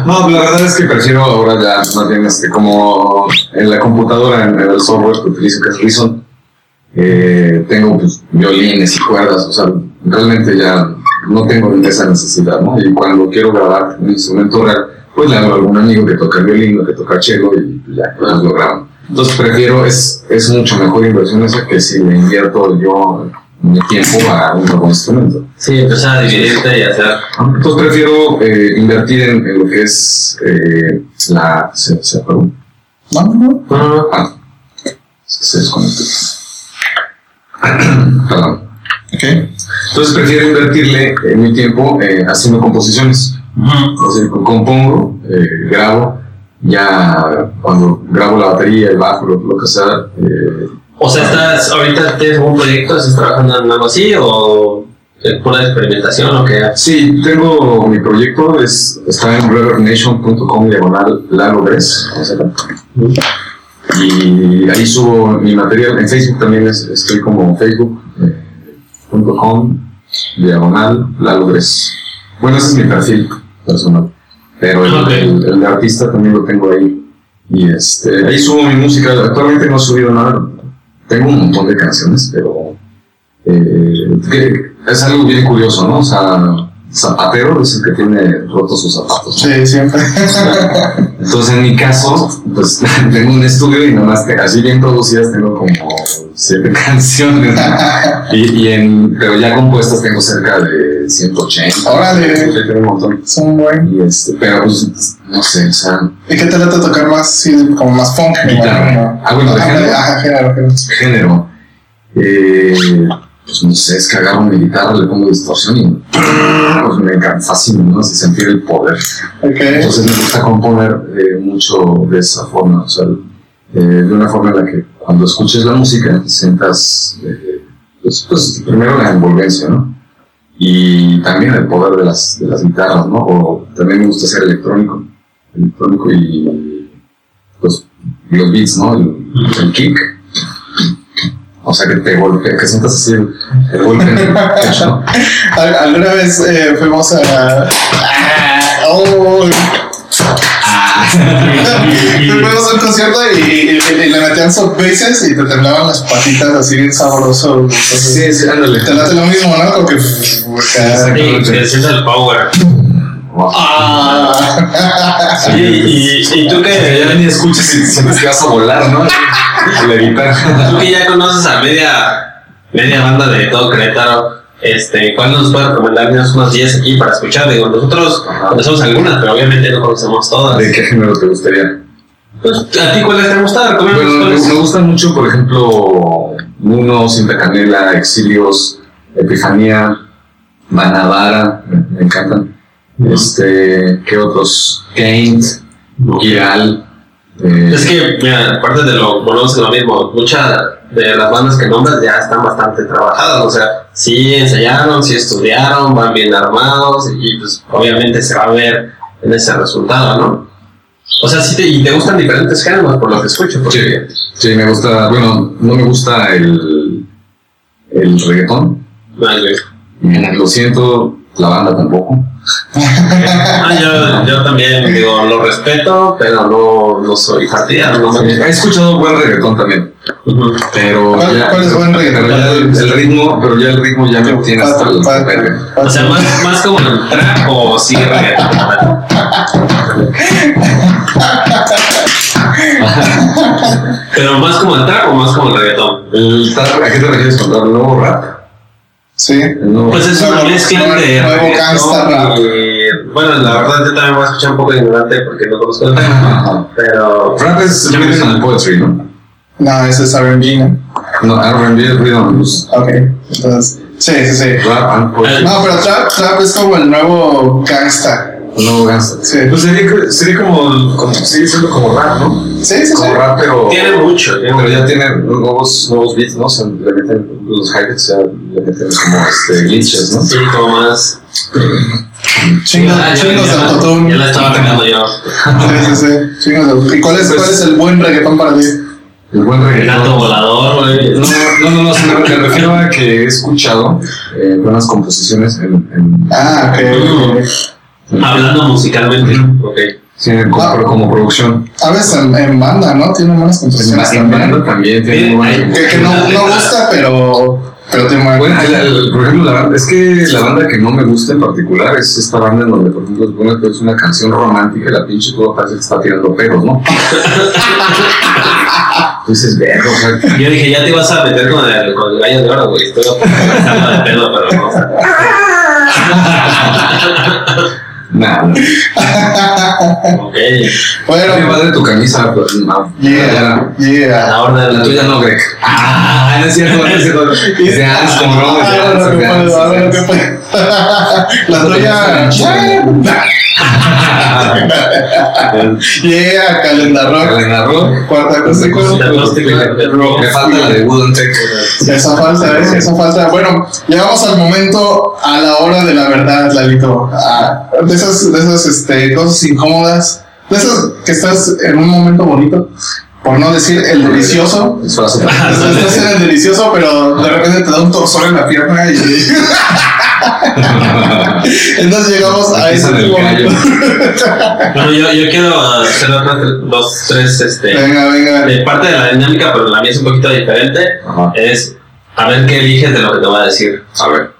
No, la verdad es que prefiero ahora ya más bien este, como en la computadora, en, en el software que utilizo que es Reason, eh, tengo pues, violines y cuerdas, o sea, realmente ya no tengo esa necesidad, ¿no? Y cuando quiero grabar un instrumento real, pues le hago a algún amigo que toca el violín o que toca cello y pues, ya, pues lo grabo. Entonces prefiero, es, es mucho mejor inversión esa que si le invierto yo mi tiempo a un nuevo instrumento. Sí, empezar a dividirte y hacer. Entonces prefiero eh, invertir en, en lo que es eh, la... ¿Se, se apagó? No, no, no. Ah, se desconectó. Perdón. Ok. Entonces prefiero invertirle eh, mi tiempo eh, haciendo composiciones. Ujú. O sea, compongo, eh, grabo, ya cuando grabo la batería, el bajo, lo, lo que sea, eh, O sea, estás, ahorita tienes un proyecto, estás trabajando en algo así o es pura experimentación o qué? Sí, tengo mi proyecto, es, está en revernation.com diagonal Lalo Gres, o sea, y ahí subo mi material, en Facebook también es- estoy como facebook.com diagonal Lalo Gres. Bueno, ese es mi perfil personal, pero el, Ok. el- el de artista también lo tengo ahí. Y este, ahí subo mi música, actualmente no he subido nada, tengo un montón de canciones, pero eh, es algo bien curioso, ¿no? O sea, zapatero es el que tiene rotos sus zapatos. ¿no? Sí, siempre. Entonces, en mi caso, pues tengo un estudio y nomás te- así bien producidas tengo como siete canciones. ¿no? Y, y en, pero ya compuestas tengo cerca de 180. Órale. Un montón. Es un buen. Y este, pero pues, no sé, o sea, ¿Y qué te late tocar más? Sí, como más funk. Guitarra. Ah, bueno, de Ajá, género. Ajá, género, género. género. Eh, pues no sé, es que agarro mi guitarra, le pongo distorsión y pues me encanta, fascina, ¿no? Así sentir el poder. Entonces me gusta componer eh, mucho de esa forma, o sea, eh, de una forma en la que cuando escuches la música sientas, eh, pues, pues, primero la envolvencia, ¿no? Y también el poder de las, de las guitarras, ¿no? O también me gusta hacer electrónico, electrónico y pues los beats, ¿no? El, el kick. O sea, que te golpea, que sientas así el, el golpe en el pecho. Al- Alguna vez eh, fuimos a. Ah, oh, fuimos a un concierto y, y- y le metían subbases y te temblaban las patitas así bien sabroso. Entonces, Sí, sí, ándale. Te late lo mismo, ¿no? Como que. Sí, sientes el power. Ah. Sí, y, y tú que ya ni escuchas y sientes que vas a volar, ¿no? La guitarra. Tú que ya conoces a media, media banda de todo Querétaro, este, ¿cuál nos puede recomendarnos unos días aquí para escuchar? Digo, nosotros Ajá. conocemos algunas, pero obviamente no conocemos todas. ¿De qué género te gustaría? Pues, ¿A ti cuáles te han gustado? Recomiéndanos Bueno, me, gustan mucho, por ejemplo, Muno, Cinta Canela, Exilios, Epifanía, Manavara, me encantan. Este, ¿qué otros? Kaint, Giral. eh, Es que, mira, aparte de lo, volvemos a lo mismo, muchas de las bandas que nombras ya están bastante trabajadas, o sea, sí ensayaron, sí estudiaron, van bien armados y pues obviamente se va a ver en ese resultado, ¿no? O sea, sí te, y te gustan diferentes géneros por lo que escucho, porque Sí, me gusta, bueno, no me gusta el, el reggaetón. Vale. Lo siento, la banda tampoco. Ah, yo, yo también digo, lo respeto, pero no, no soy no me He escuchado buen reggaetón también, pero ¿Cuál- ya, cuál es buen reggaetón? pero ya el, el ritmo, pero ya el ritmo ya me tiene hasta el Pa- pa- verde. O sea, más, más como el trap o sí reggaetón. Pero más como el trap o más como el reggaetón. El trap, ¿A qué te refieres con? ¿El nuevo rap? Sí. El nuevo- Pues es una Nuevo- mezcla nuevo- de nuevo bueno, la verdad yo también voy a escuchar un poco ignorante porque no conozco el tema, pero Rap es and poetry, ¿no? No, ese es R&B, ¿no? No, R&B es rhythm and blues. Ok, entonces, sí, sí, sí. Rap and poetry. No, pero trap, trap es como el nuevo gangsta. No, gangsta. Sí, Pues sería, sería como, como, sigue siendo como rap, ¿no? sí, sí. sí. Como rap, pero... Tiene mucho. Pero ya tiene nuevos, nuevos beats, ¿no? O sea, le meten los hi-hats, le meten como este, glitches, ¿no? Sí, como más. Chingos, de autotune. Ya la estaba atacando yo. Sí, sí, sí. Chingos de autotune. ¿Y cuál es, Pues- cuál es el buen reggaetón para ti? El buen El reggaetón. gato volador, güey. No, no, no, no, se me, refiero a que he escuchado eh, buenas composiciones en, en, Ah, ok. Hablando musicalmente. Ok. sí, como, Ah. como producción. A veces en, en banda, ¿no? Tiene buenas En, composiciones en banda también. también tiene buenas Que, que no, no gusta, pero, pero buena Bueno, el- el- por ejemplo, la banda, es que la banda que no me gusta en particular es esta banda en donde, por ejemplo, se pone que es una canción romántica y la pinche todo parece que está tirando pedos, ¿no? Dices, verga, o sea, Yo dije, ya te ibas a meter con el, con el gallo de oro, güey. Estoy pensando de pedo, pero no. nada. Ok. Bueno, Qué padre tu camisa, pues, no. yeah, La yeah. orden La tuya no, Greg. Ah, no es cierto, no es cierto. Es de Hans, como no, es de Ah, Hans, La tuya. Yeah, calenda rock. Calenda Rock. Cuarta acústico. Me falta la de Wooden Tech. Esa falta, ¿eh? Esa falta. Bueno, llegamos al momento, a la hora de la verdad, Lalito. Ah, de esas, de esas este, cosas incómodas. De esas que estás en un momento bonito. Por no decir el delicioso. Eso hace Estás en el delicioso, pero de repente te da un torzón en la pierna y. Entonces llegamos a ese momento. Bueno, yo, yo quiero hacer otras dos, tres, este. Venga, venga. De parte de la dinámica, pero la mía es un poquito diferente. Ajá. Es a ver qué eliges de lo que te voy a decir. A ver,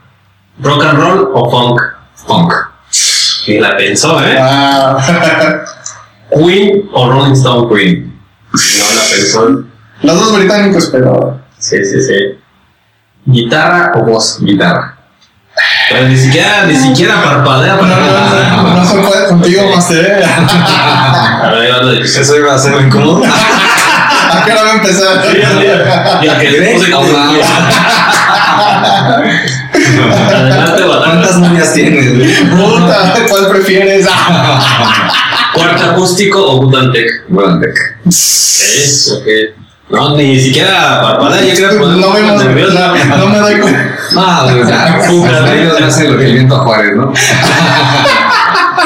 ¿Rock and roll o funk? punk. Y la pensó, ¿eh? Ah, ¿Queen o Rolling Stone? Queen. No, la pensó. los dos británicos, pero. Sí, sí, sí. ¿Guitarra o voz? Guitarra. Pero ni siquiera, ni siquiera parpadea No, para no, no, no se puede contigo, Master. A ver, ahí va lo difícil. Eso iba a ser incómodo. ¿A qué hora va a empezar? Y a que le puse Adelante. ¿Cuántas novias tienes? Puta, ¿cuál prefieres? ¿Cuarto acústico o Butan Tech? Wooden Tech. Es, ok. No, ni siquiera parpadea, yo creo que No vemos, nervioso. no, no me doy cuenta. No, güey, ya. Hacen lo que el viento a Juárez, ¿no?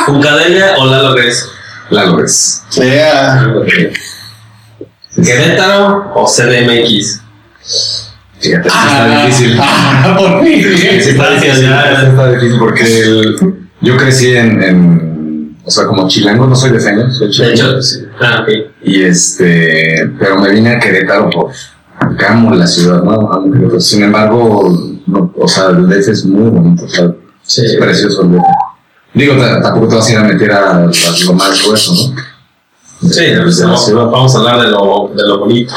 ¿Funcadelia o Lalo Gres? Lalo es. Yeah. ¿Querétaro o CDMX? Fíjate, sí está difícil. Ah, por mí. Sí, está difícil, está porque el- yo crecí en, en- O sea, como chilango, no soy de Feño, soy De chilango. hecho, sí. ah, ok. Y este. Pero me vine a Querétaro por. porque Amo la ciudad, ¿no? Amo. Sin embargo, no, o sea, el DF es muy bonito, o sea, Sí. es precioso el DF. Digo, ta- tampoco te vas a ir a meter a, a lo más grueso, ¿no? Sí, De- de la vamos, ciudad. vamos a hablar de lo, de lo bonito.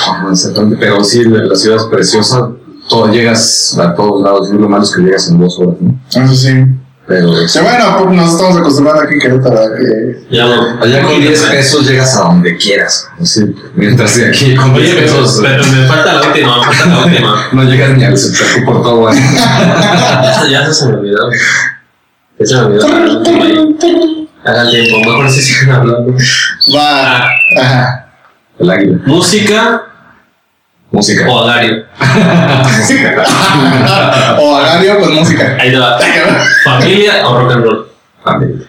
Pero sí, la ciudad es preciosa. Todo, llegas a todos lados. Y lo malo es que llegas en dos horas, ¿no? Eso sí. Pero Sí, bueno, pues nos estamos acostumbrados aquí en Querétaro a que. Ya allá con 10 pesos llegas a donde quieras. Así, mientras que aquí con 10 Oye, pero, pesos pero me falta la última, me falta la última. no llegas ni al super por todo. güey. ya, ya se me olvidó. Ya se me olvidó. Hagan tiempo, mejor si siguen hablando. Va. Ajá. El águila. ¿Música Música. o agario? O Agario con música. Ahí te va. ¿Familia o rock and roll? Familia.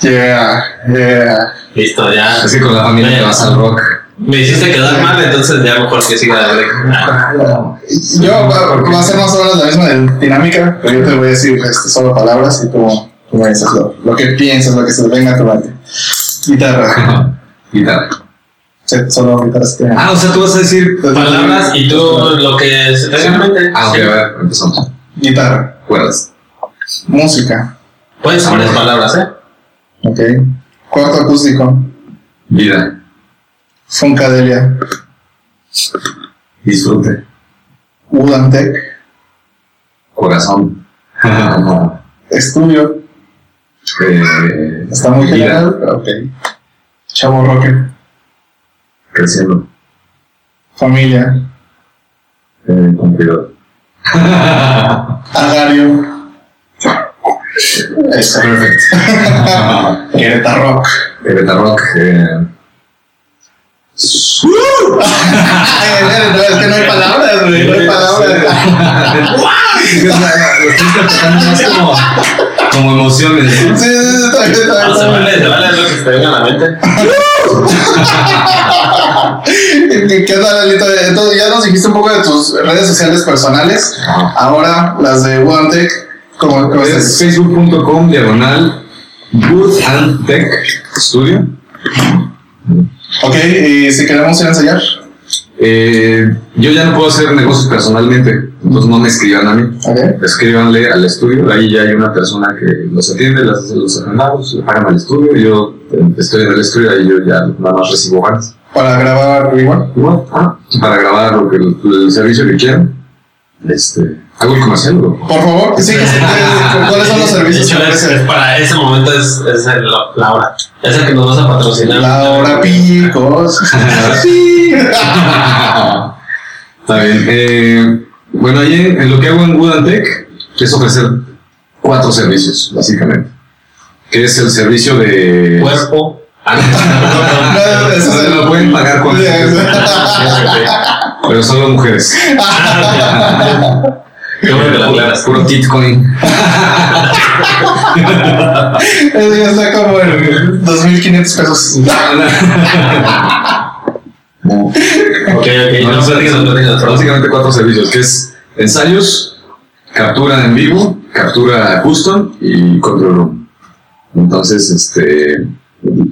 Yeah, yeah. Listo, ya. Es que con la familia te vas al rock. Me hiciste quedar mal, entonces ya mejor que siga de ah, Yo va, va a ser más o menos la misma dinámica, pero yo te voy a decir este, solo palabras y tú, tú me dices lo, lo que piensas, lo que se te venga a tu mente. Guitarra. Guitarra. Solo guitarras que. Ah, o sea, tú vas a decir palabras y tú lo que se te venga en mente. Ah, ok, a ver, empezamos. Guitarra. Cuerdas. Música. Puedes poner palabras, ¿eh? Ok. Cuarto acústico. Vida. Funkadelia. Disfrute. Udantec. Corazón. Estudio. Eh, Está muy Vida. general. Ok. Chavo Rocker. Creciendo. Familia. eh, con cuidado. Agario. Eso. Perfecto. Querétaro Rock. Greta Rock. Eh, es que no hay palabras, güey. No hay palabras. Lo estoy interpretando más como, como emociones. Sí, sí, sí, está bien, está No, se bien, vale, se vale lo que te venga a la mente. bien. ¿Qué tal, Alito? Entonces, ya nos dijiste un poco de tus redes sociales personales. Ahora, las de OneTech. ¿Cómo, cómo Es facebook.com diagonal Good and Tech Studio. Ok, y si queremos ir a ensayar. Eh, yo ya no puedo hacer negocios personalmente, entonces no me escriban a mí. Ok. Escríbanle al estudio, ahí ya hay una persona que los atiende, les hace los agendados, le pagan al estudio, yo eh, estoy en el estudio y yo ya nada más recibo ganas. Para grabar igual. Igual, ah, para grabar lo que, el, servicio que quieran. Este, hago el comercial, ¿no? Por favor, sí, que se te- ¿cuáles son los servicios es- es para ese momento es, es el- la hora. Es el que nos vas a patrocinar. La hora picos. Sí. Está bien. Eh, bueno, ahí en, en lo que hago en Woodantech es ofrecer cuatro servicios, básicamente. Que es el servicio de. Cuerpo. Ah, No, No, el- lo pueden pagar con. Sí, es- Pero solo mujeres. Bueno que lo aclaras. Puro Titcoin. Eso ya está como en 2.500 pesos. Ok, ok. No, básicamente cuatro servicios, que es ensayos, captura en vivo, captura custom y control room. Entonces, este,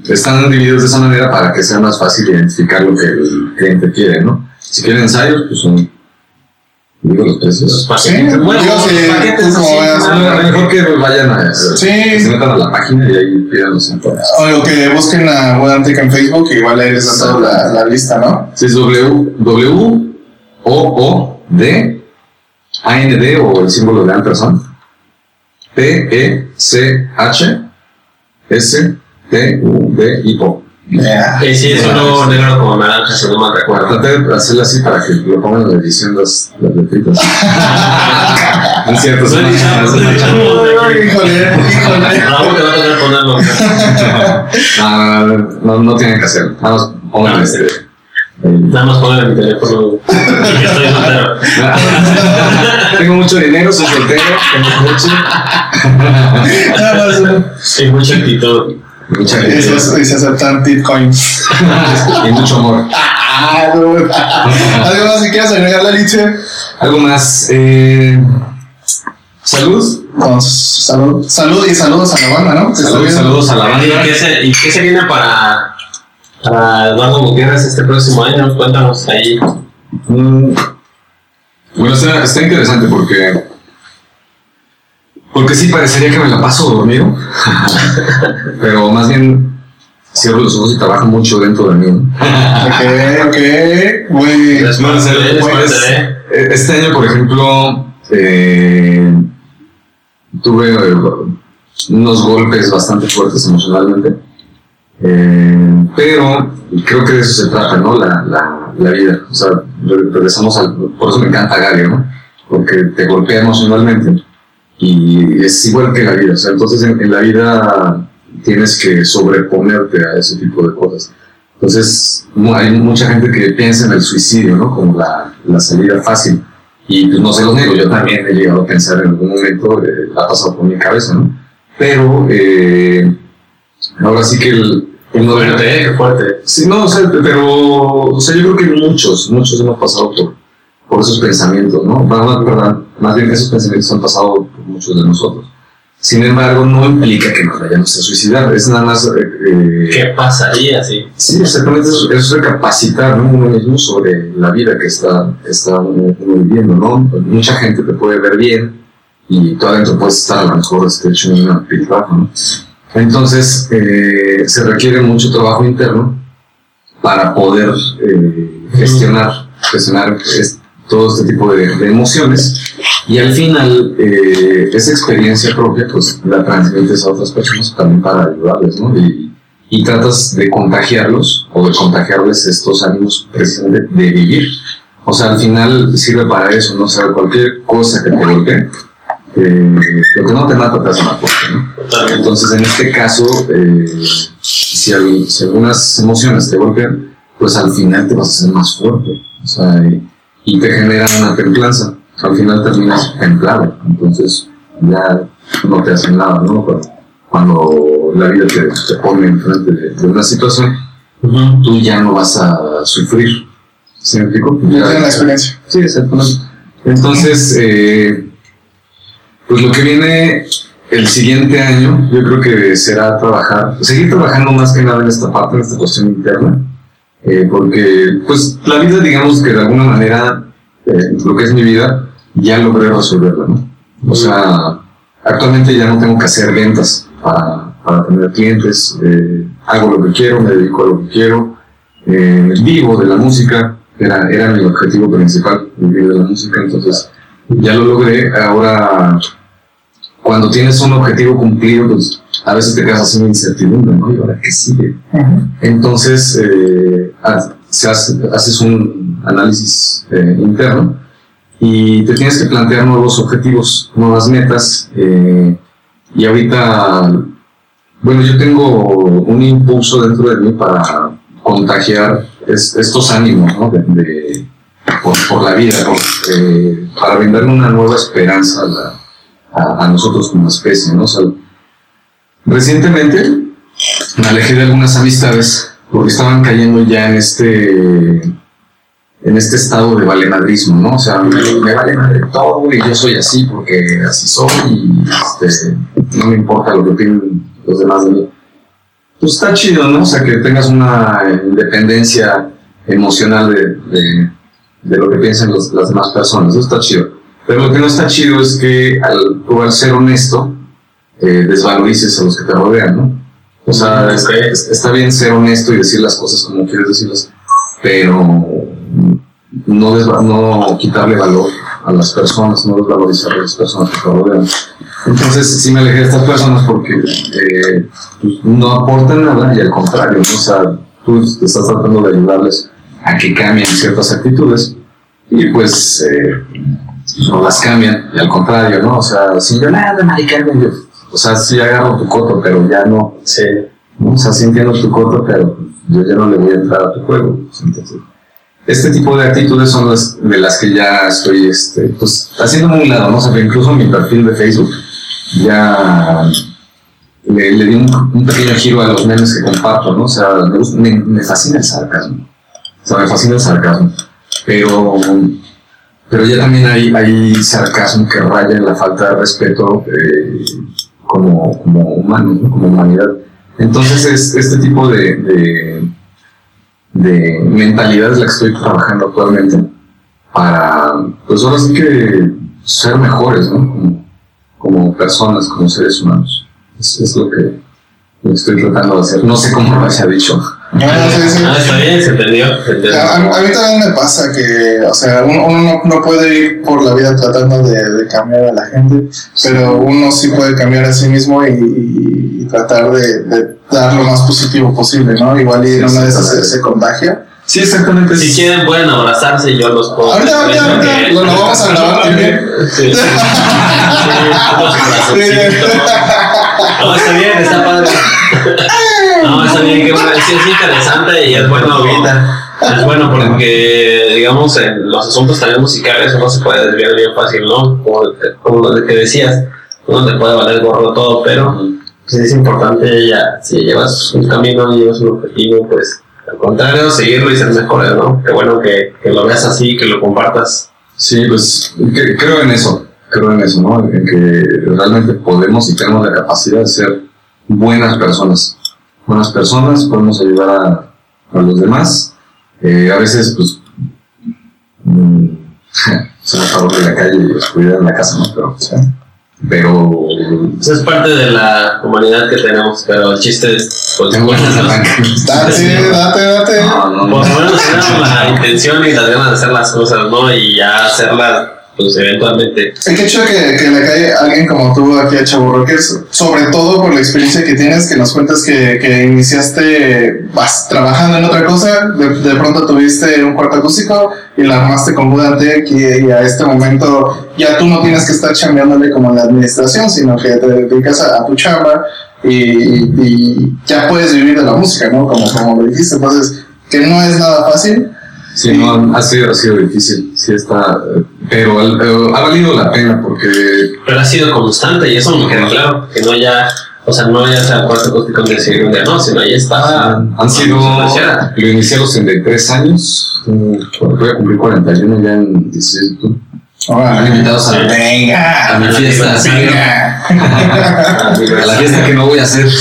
están divididos de esa manera para que sea más fácil identificar lo que el cliente quiere, ¿no? Si quiere ensayos, pues son, digo los precios. Paquetes. Sí, Bueno, paquetes ah, mejor que vayan a, Sí. que se metan a la página y ahí pidan los informes. O que busquen a Woodantech en Facebook, que igual ahí les da toda la, la lista, ¿no? Sí, es W, W, O, O, D, A, N, D o el símbolo de Anderson, P, E, C, H, S, T, U, D y O. Yeah. Y sí, es uno negro como naranja, si no me recuerdo. Traté de hacerlo así para que lo pongan en la edición las, las letritas. en cierto, son. No, no, no, no tienen que hacerlo. Nada más pongan Ah, este. Nada más ponle mi teléfono. Estoy soltero. Tengo mucho dinero, soy soltero, tengo más. Hay mucha actitud. Mucha Y gente. se, y se aceptan bitcoins. y mucho amor. Ah, no. ¿Algo más que quieras agregar, Alicia? Algo más. Eh, salud. No, salud, salud y saludos a la banda, ¿no? Salud, saludos a la ¿Y banda. qué se, y qué se viene para, para Eduardo Gutiérrez este próximo año? Cuéntanos ahí. Mm, Bueno, está, está interesante porque. Porque sí parecería que me la paso dormido. pero más bien cierro los ojos y trabajo mucho dentro de mí. Ok, ok. No, es pues, parte de- Este año, por ejemplo, eh, tuve eh, unos golpes bastante fuertes emocionalmente. Eh, pero creo que de eso se trata, ¿no? La, la, la vida. O sea, re- regresamos al. Por eso me encanta Gary, ¿no? Porque te golpea emocionalmente y es igual que la vida. O sea, entonces en, en la vida tienes que sobreponerte a ese tipo de cosas. Entonces, hay mucha gente que piensa en el suicidio, ¿no? Como la, la salida fácil. Y pues, no se los niego, yo también he llegado a pensar en algún momento, eh, ha pasado por mi cabeza, ¿no? Pero, eh, ahora sí que el. el no- Fuerte, ¿eh? Fuerte. Sí, no, o sea, pero, o sea, yo creo que muchos, muchos hemos pasado por, por esos pensamientos, ¿no? No, perdón, más bien esos pensamientos han pasado por muchos de nosotros. Sin embargo, no implica que nos vayamos a suicidar, es nada más... eh, eh, ¿Qué pasaría si? Sí, exactamente, eso, eso es recapacitar ¿no? uno mismo sobre la vida que está, está uno, uno viviendo, ¿no? Mucha gente te puede ver bien y tú adentro puedes estar a lo mejor hecho en una ¿no? Entonces, eh, se requiere mucho trabajo interno para poder eh, gestionar, gestionar es- todo este tipo de, de emociones y al final eh, esa experiencia propia pues la transmites a otras personas también para ayudarles, ¿no? Y, y tratas de contagiarlos o de contagiarles estos ánimos precisamente de vivir O sea, al final sirve para eso, ¿no? O sea, cualquier cosa que te golpee, eh, lo que no te mata te hace más fuerte, ¿no? Entonces, en este caso, eh, si, al- si algunas emociones te golpean, pues al final te vas a hacer más fuerte, o sea, y, y te generan una templanza. Al final terminas templado, entonces ya no te hacen nada, ¿no? Pero cuando la vida te, te pone enfrente de, de una situación, tú ya no vas a sufrir. ¿Sí me explico? Ya la experiencia. Sí, exactamente. Entonces, eh, pues lo que viene el siguiente año, yo creo que será trabajar, seguir trabajando más que nada en esta parte, en esta cuestión interna, eh, porque pues la vida, digamos que de alguna manera, eh, lo que es mi vida, ya logré resolverla, ¿no? O sea, actualmente ya no tengo que hacer ventas para, para tener clientes, eh, hago lo que quiero, me dedico a lo que quiero, eh, vivo de la música, era, era mi objetivo principal, vivir de la música, entonces ya lo logré, ahora cuando tienes un objetivo cumplido, pues a veces te quedas así en incertidumbre, ¿no? ¿Y ahora qué sigue? Entonces, eh, ha- se hace- haces un análisis eh, interno y te tienes que plantear nuevos objetivos, nuevas metas. eh, y ahorita, bueno, yo tengo un impulso dentro de mí para contagiar es- estos ánimos, ¿no? De, por, la vida, eh, para brindarle una nueva esperanza a, nosotros como especie, ¿no? Recientemente me alejé de algunas amistades porque estaban cayendo ya en este en este estado de valemadrismo, ¿no? O sea, me, me vale madre todo y yo soy así porque así soy y este, no me importa lo que opinen los demás de mí. Pues está chido, ¿no? O sea, que tengas una independencia emocional de, de, de lo que piensan los- las demás personas, eso está chido. Pero lo que no está chido es que al, tú al ser honesto, eh, desvalorices a los que te rodean, ¿no? O sea, está bien ser honesto y decir las cosas como quieres decirlas, pero no, desva- no quitarle valor a las personas, no desvalorizar a las personas que te rodean. Entonces, sí me alejé de estas personas porque eh, pues, no aportan nada y al contrario, ¿no? o sea, tú estás tratando de ayudarles a que cambien ciertas actitudes y pues eh, no las cambian y al contrario, ¿no? O sea, si yo nada, Mari Carmen, yo, o sea, sí agarro tu coto, pero ya no, Sí. O sea, sí entiendo tu coto, pero yo ya no le voy a entrar a tu juego. este tipo de actitudes son las de las que ya estoy, este, pues, haciéndome a un lado, ¿no? O incluso mi perfil de Facebook ya le, le di un, pequeño giro a los memes que comparto, ¿no? O sea, me, me, fascina el sarcasmo. O sea, me fascina el sarcasmo. Pero, pero ya también hay, hay sarcasmo que raya en la falta de respeto eh, como, como humano, ¿no? como humanidad. Entonces, es este tipo de, de, de mentalidad es la que estoy trabajando actualmente para, pues ahora sí que ser mejores, ¿no? Como, como personas, como seres humanos. Es, es lo que lo que estoy tratando de hacer. No sé cómo lo haya dicho. No, sí, sí. Ah, está bien, se entendió. A, a- mí también me pasa que, o sea, uno, uno no, no puede ir por la vida tratando de, de cambiar a la gente, pero uno sí puede cambiar a sí mismo y, y- y tratar de, de dar lo más positivo posible, ¿no? Igual y en una esas se, se contagia. Sí, exactamente. Si quieren pueden abrazarse y yo los puedo. Ahorita, ahorita, ahorita, lo, lo vamos a grabar también. Sí, sí. Sí. No, está bien, está padre. No, está bien, que sí es interesante y es bueno ahorita. Es bueno porque, digamos, en los asuntos también musicales uno se puede desviar bien fácil, ¿no? Como, como lo que decías, uno te puede valer gorro todo, pero pues, es importante ya, si llevas un camino y llevas un objetivo, pues al contrario, seguirlo y ser mejores, ¿no? Qué bueno que, que lo veas así, que lo compartas. Sí, pues creo en eso, creo en eso, ¿no? En que realmente podemos y tenemos la capacidad de ser buenas personas. Buenas personas, podemos ayudar a, a los demás. Eh, a veces, pues, mm, se favor de la calle y oscuridad en la casa, ¿no? Pero, pero Eso es parte de la humanidad que tenemos, pero el chiste es, pues, tengo arrancar. Date, date, date. No, no, por lo menos tenemos la intención y las ganas de hacer las cosas, ¿no? Y ya hacerlas pues eventualmente. Es que chido que, que le cae alguien como tú aquí a Chaburroques, sobre todo por la experiencia que tienes, que nos cuentas que, que iniciaste vas trabajando en otra cosa, de, de pronto tuviste un cuarto acústico y la armaste con Budantec y, y a este momento ya tú no tienes que estar chambeándole como en la administración, sino que te dedicas a, a tu chamba y, y- y ya puedes vivir de la música, ¿no? Como, como lo dijiste, entonces, que no es nada fácil. Sí, no, ha sido, ha sido difícil, sí está, pero eh, ha valido la pena porque Pero ha sido constante y eso me queda claro. Que no ya, o sea, no ya cuarto acústico de decir un día, no, sino ya estaba. han sido, lo inicié a los 33 años, mm, voy a cumplir 41 ya en 16 de octubre. Ahora, invitados a- venga, a mi fiesta, sí. venga. A la fiesta que no voy a hacer.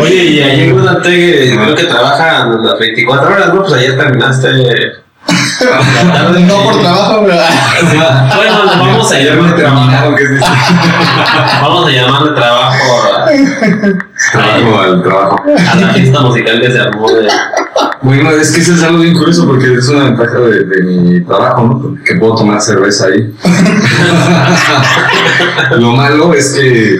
Oye, y ayer Budantec creo que trabaja las 24 horas, ¿no? Pues ayer terminaste. Tarde. No por trabajo, pero. Bueno, vamos a llamarle trabajo. Vamos a llamarle trabajo trabajo al trabajo. a la fiesta musical que se armó de. Bueno, es que eso es algo bien curioso porque es una ventaja de, de mi trabajo, ¿no? Que puedo tomar cerveza ahí. Lo malo es que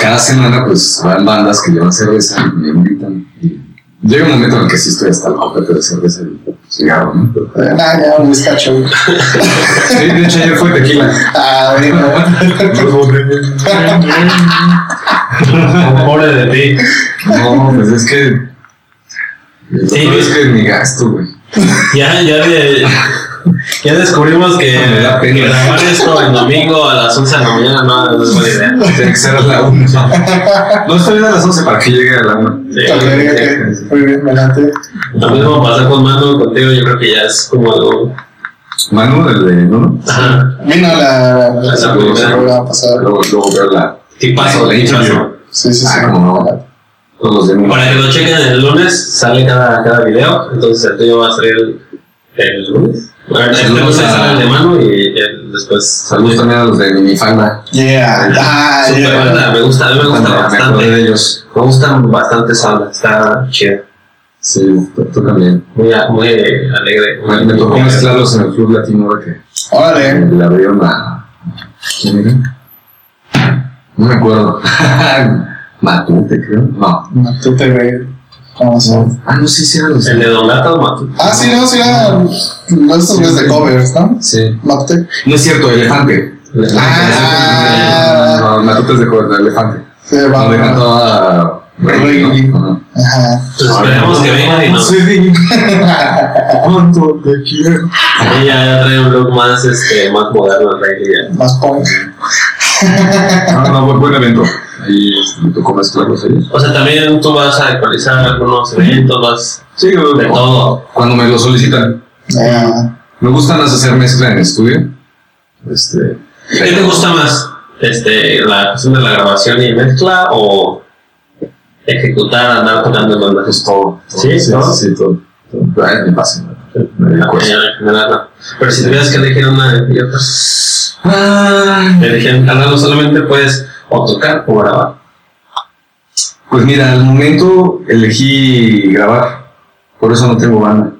cada semana pues van bandas que llevan cerveza y me invitan. Y llega un momento en el que sí estoy hasta el copete de cerveza y cigarro, ¿no? Nah, ya, un bizcacho. Sí, de hecho ayer fue tequila. Ah, venga. Pobre de ti. No, pues es que... Sí, Sí, es que mi gasto, güey. Ya, ya, de- ya descubrimos que pena. grabar esto el domingo a las 11 de la mañana no, no es buena idea. Tiene que ser a la 1. No, estoy bien a las 11 para que llegue a la 1. Sí. Muy bien, adelante. Lo mismo pasó con Manu, contigo yo creo que ya es como algo... Manu, el de ¿no? Ajá, Vino la, la, La la primera. pasada. Luego, luego veo la. tipazo, La interview. Sí, sí, sí. Ah, cómo no. Para que lo chequen el lunes, sale cada, cada video, entonces el tuyo va a salir el, el lunes. Bueno, este Saludos a- de Manu y el, después... Saludos también a los de Minifanda. Yeah. Ah, Super yeah. banda, me gusta, a mí me gusta Me acordé de bastante. ellos. Me gustan bastante esa banda, está chido. Sí, tú, también. Muy, a- muy alegre. Me, me tocó mezclarlos en el Club Latino ahora que Órale. le abrieron a. ¿Quién era? No me acuerdo. Matute, creo. No. Matute, güey. ¿Cómo son? Ah, no sé si eran los El de Don Gato, Matu. Ah, sí, no, sí, eran estos güeyes de covers, ¿no? Sí. Matute. No es cierto, elefante. Ah. No, Matute es de, de elefante. Sí, va. cantaba Rey, ¿no? Rey. Ajá. Pues esperemos que vengan y nos. ¿Cuánto te quiero? Ahí ya, trae un look más, este, más moderno, Rey. Más punk. No, no, buen evento. Ahí este, me tocó mezclarlos ellos. O sea, también tú vas a actualizar algunos eventos, vas Sí, de todo. Cuando me lo solicitan. Yeah. Me gusta más hacer mezcla en estudio. Este. ¿Qué te gusta más? Este, la cuestión de la grabación y mezcla o ejecutar, andar tocando en bandas? Pues todo. todo. Sí, sí, todo. sí, sí, todo. todo. Ay, me pasa. Me En dedico a eso. general, no. Pero si tuvieras que elegir una y otra, elegir canal solamente puedes o tocar o grabar. Pues mira, al momento elegí grabar. Por eso no tengo banda.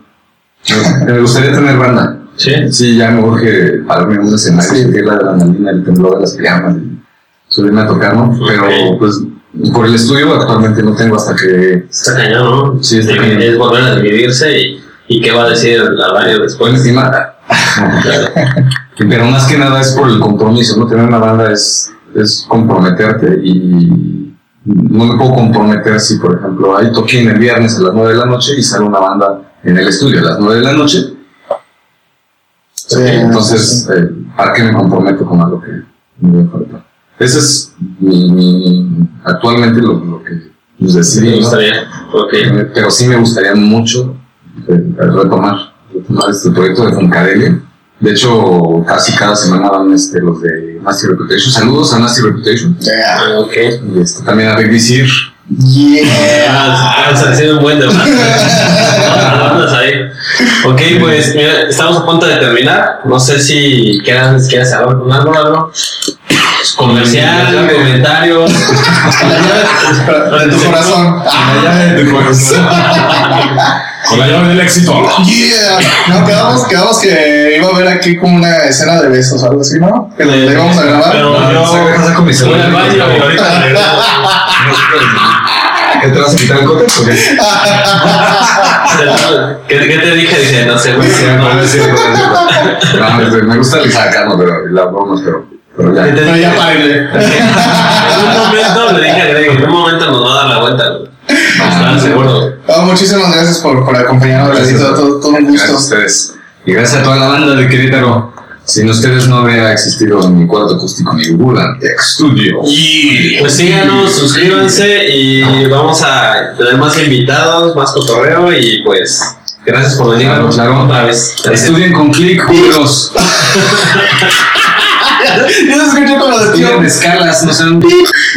Me gustaría tener banda. Sí. Sí, ya me urge pararme en un escenario, Sí. sentir la adrenalina, el temblor de las piernas y subirme a tocar, ¿no? Pero pues por el estudio actualmente no tengo hasta que Está cañón, ¿no? Sí, está cañón. Es volver a dividirse y, y qué va a decir el barrio después. Encima, pero más que nada es por el compromiso, ¿no? Tener una banda es, es comprometerte y no me puedo comprometer si, por ejemplo, hay toquín el viernes a las 9 de la noche y sale una banda en el estudio a las 9 de la noche. Sí, Entonces, sí, eh, ¿para qué me comprometo con algo que me va a faltar? Ese es mi, mi- actualmente lo, lo que pues, Sí, decidí, me gustaría. Eh, pero sí me gustaría mucho eh, retomar, retomar este proyecto de Funcadelia. De hecho, casi cada semana van este, los de Nasty Reputation. Saludos a Nasty Reputation. Yeah. Ah, ok. Y este, también a Big Visir. Yeah. Ah, o sea, ha sido un buen debate. Vamos ahí. Ok, pues mira, estamos a punto de terminar. No sé si quieran, quieras hablar con algo, algo. Comercial, comentarios. De tu corazón. Ah, Con la llave del éxito. Yeah. No, quedamos, quedamos que iba a haber aquí como una escena de besos o algo así, ¿no? Que le íbamos a grabar. Pero No, yo saca- saca con mi voy celular. al baño ahorita. ¿Qué te vas a quitar el o qué? ¿Qué, ¿Qué te dije? Dije, no sé, güey. No, no, no me gusta el sarcasmo, pero y las bromas, pero, pero ya. ¿Qué te Pero ya párenle. En un momento le dije a Greg, en un momento nos va a dar la vuelta. Estaba seguro. Oh, muchísimas gracias por, por acompañarnos. Todo, todo un Gracias a gusto. ustedes. Y gracias a toda la banda de Querétaro. Sin ustedes no habría existido mi cuarto acústico, mi Bulan Studio. Pues síganos, suscríbanse y vamos a tener más invitados, más cotorreo y pues gracias por venir Claro, claro. otra vez. Estudien con clic, culeros. Yo se escuché como de tío. Escalas, no sean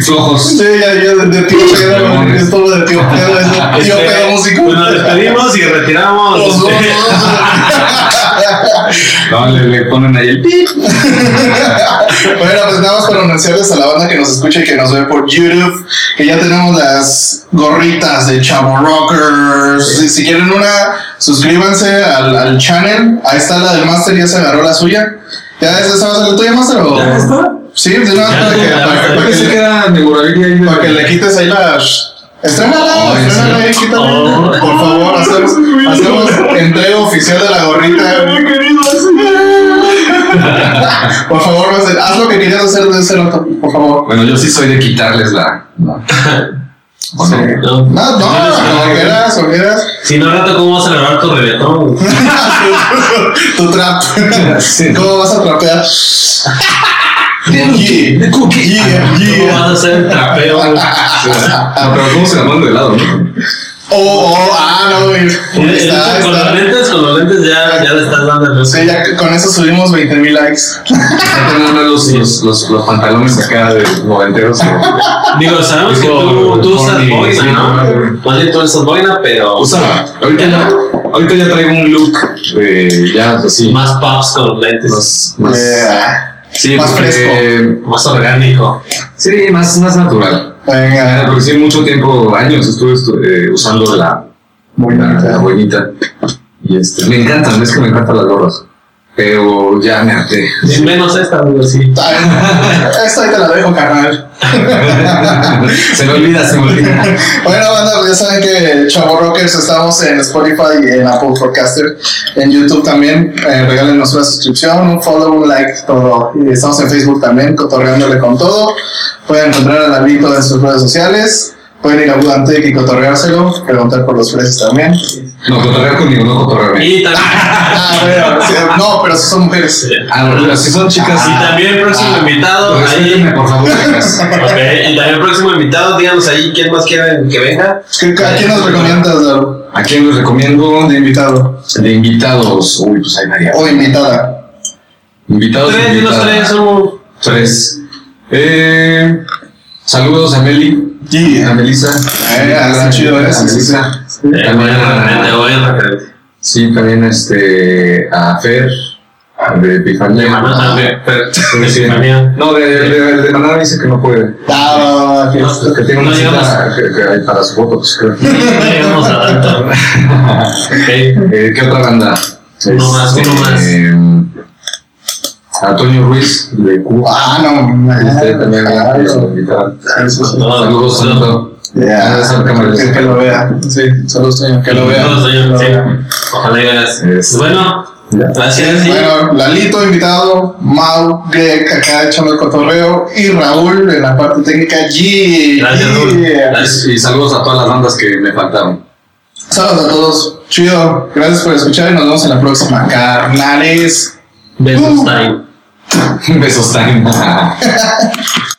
flojos. Sí, ya, ya, de, tío pedo. Es todo de tío pedo. Es de tío pedo músico. pues nos despedimos y retiramos. Los dos, No, le, le ponen ahí el pip. Bueno, pues nada más para anunciarles a la banda que nos escucha y que nos ve por YouTube que ya tenemos las gorritas de Chavo Rockers. Si, si quieren una, suscríbanse al, al channel. Ahí está la del Master, ya se agarró la suya. ¿Ya esa esa va a ser la tuya, Master? O? ¿Ya está? Sí, de una para que, para que- para que se le- para que le quites ahí las. Estrénala, Oh, ¿en estrénala ahí, quítale. Oh. Por favor, hacemos, hacemos entrega oficial de la gorrita. Por favor, haz lo que querías hacer de ese rato, por favor. Bueno, yo sí soy de quitarles la. ¿O no? No. No, no, como quieras, como quieras. Si no, rato, ¿cómo vas a grabar tu reggaetón? tu trap. Sí. ¿Cómo vas a trapear? Yeah, yeah, ¿Cómo vas a hacer trapeo? No, pero ¿cómo se la mando de lado? no? Oh, oh, ah, no, güey. Con los lentes, con los lentes ya, ya le estás dando el Sí, ya con eso subimos 20 mil likes. Ya tengo los, los, los, los pantalones acá de noventeros. Digo, sabemos que tú, tú usas boina, ¿no? Más bien tú usas boina, pero Usaba. Ahorita ya, ahorita ya traigo un look de ya así. más pops con los lentes. Más, más, Yeah. sí, más porque- Más orgánico. Sí, más, más natural. Venga, Porque sí, mucho tiempo, años estuve estu- eh, usando la, la, la bonita. boinita. Y este, me encantan, es que me encantan las gorras. Pero ya me harté. Menos esta, digo, sí. Esta ahí te la dejo, carnal. se me olvida, se me olvida. Bueno, banda, ya saben que Chavo Rockers estamos en Spotify y en Apple Podcaster, en YouTube también. Eh, regálenos una suscripción, un follow, un like, todo. Y estamos en Facebook también, cotorreándole con todo. Pueden encontrar a Lalito en sus redes sociales. Pueden ir a Budantec y cotorreárselo, preguntar por los precios también. No, cotorrear conmigo, no cotorrearme. Y también, Ah, sí, no, pero si son mujeres. Ah, pero si son chicas. y también próximo invitado, ahí. Respétenme, por favor, chicas. Ok, y también próximo invitado, díganos ahí quién más quieren que venga. ¿Qué- ¿A quién nos recomiendas? ¿A quién les recomiendo De invitado. de invitados? Uy, pues hay varias. O invitada. Invitados. Tres, dinos invitadas. tres, somos. Tres. Eh, saludos a Meli. A Melissa. Eh, ah, chido, ¿eh? A Sí, sí, Melissa. Eh, También a-. Sí, también este, a Fer, de Epifanía. De Maná también. Sí, sí. No, de, de, de Maná dice que no puede. Ah, que- No, Que tiene una No cita llegamos. que, que hay para su foto, pues creo. No llegamos a tanto. Eh, ¿Qué otra banda? Uno más, uno más. eh, Antonio Ruiz, de Cuba. Ah, no. Este, también Ah. Eso sí. Todo. Saludos, saludos. Ya, Ah, cámara. que, lo vea. Sí, saludos, señor. Que lo vea. Sí. Ojalá y veas. Es- Bueno, Ya. gracias. Bueno, Lalito invitado, Mau, Greg acá echando el cotorreo y Raúl en la parte técnica. G. Gracias, Raúl. Y, y saludos a todas las bandas que me faltaron. Saludos a todos. Chido. Gracias por escuchar y nos vemos en la próxima. Carnales. Besos time. Besos time.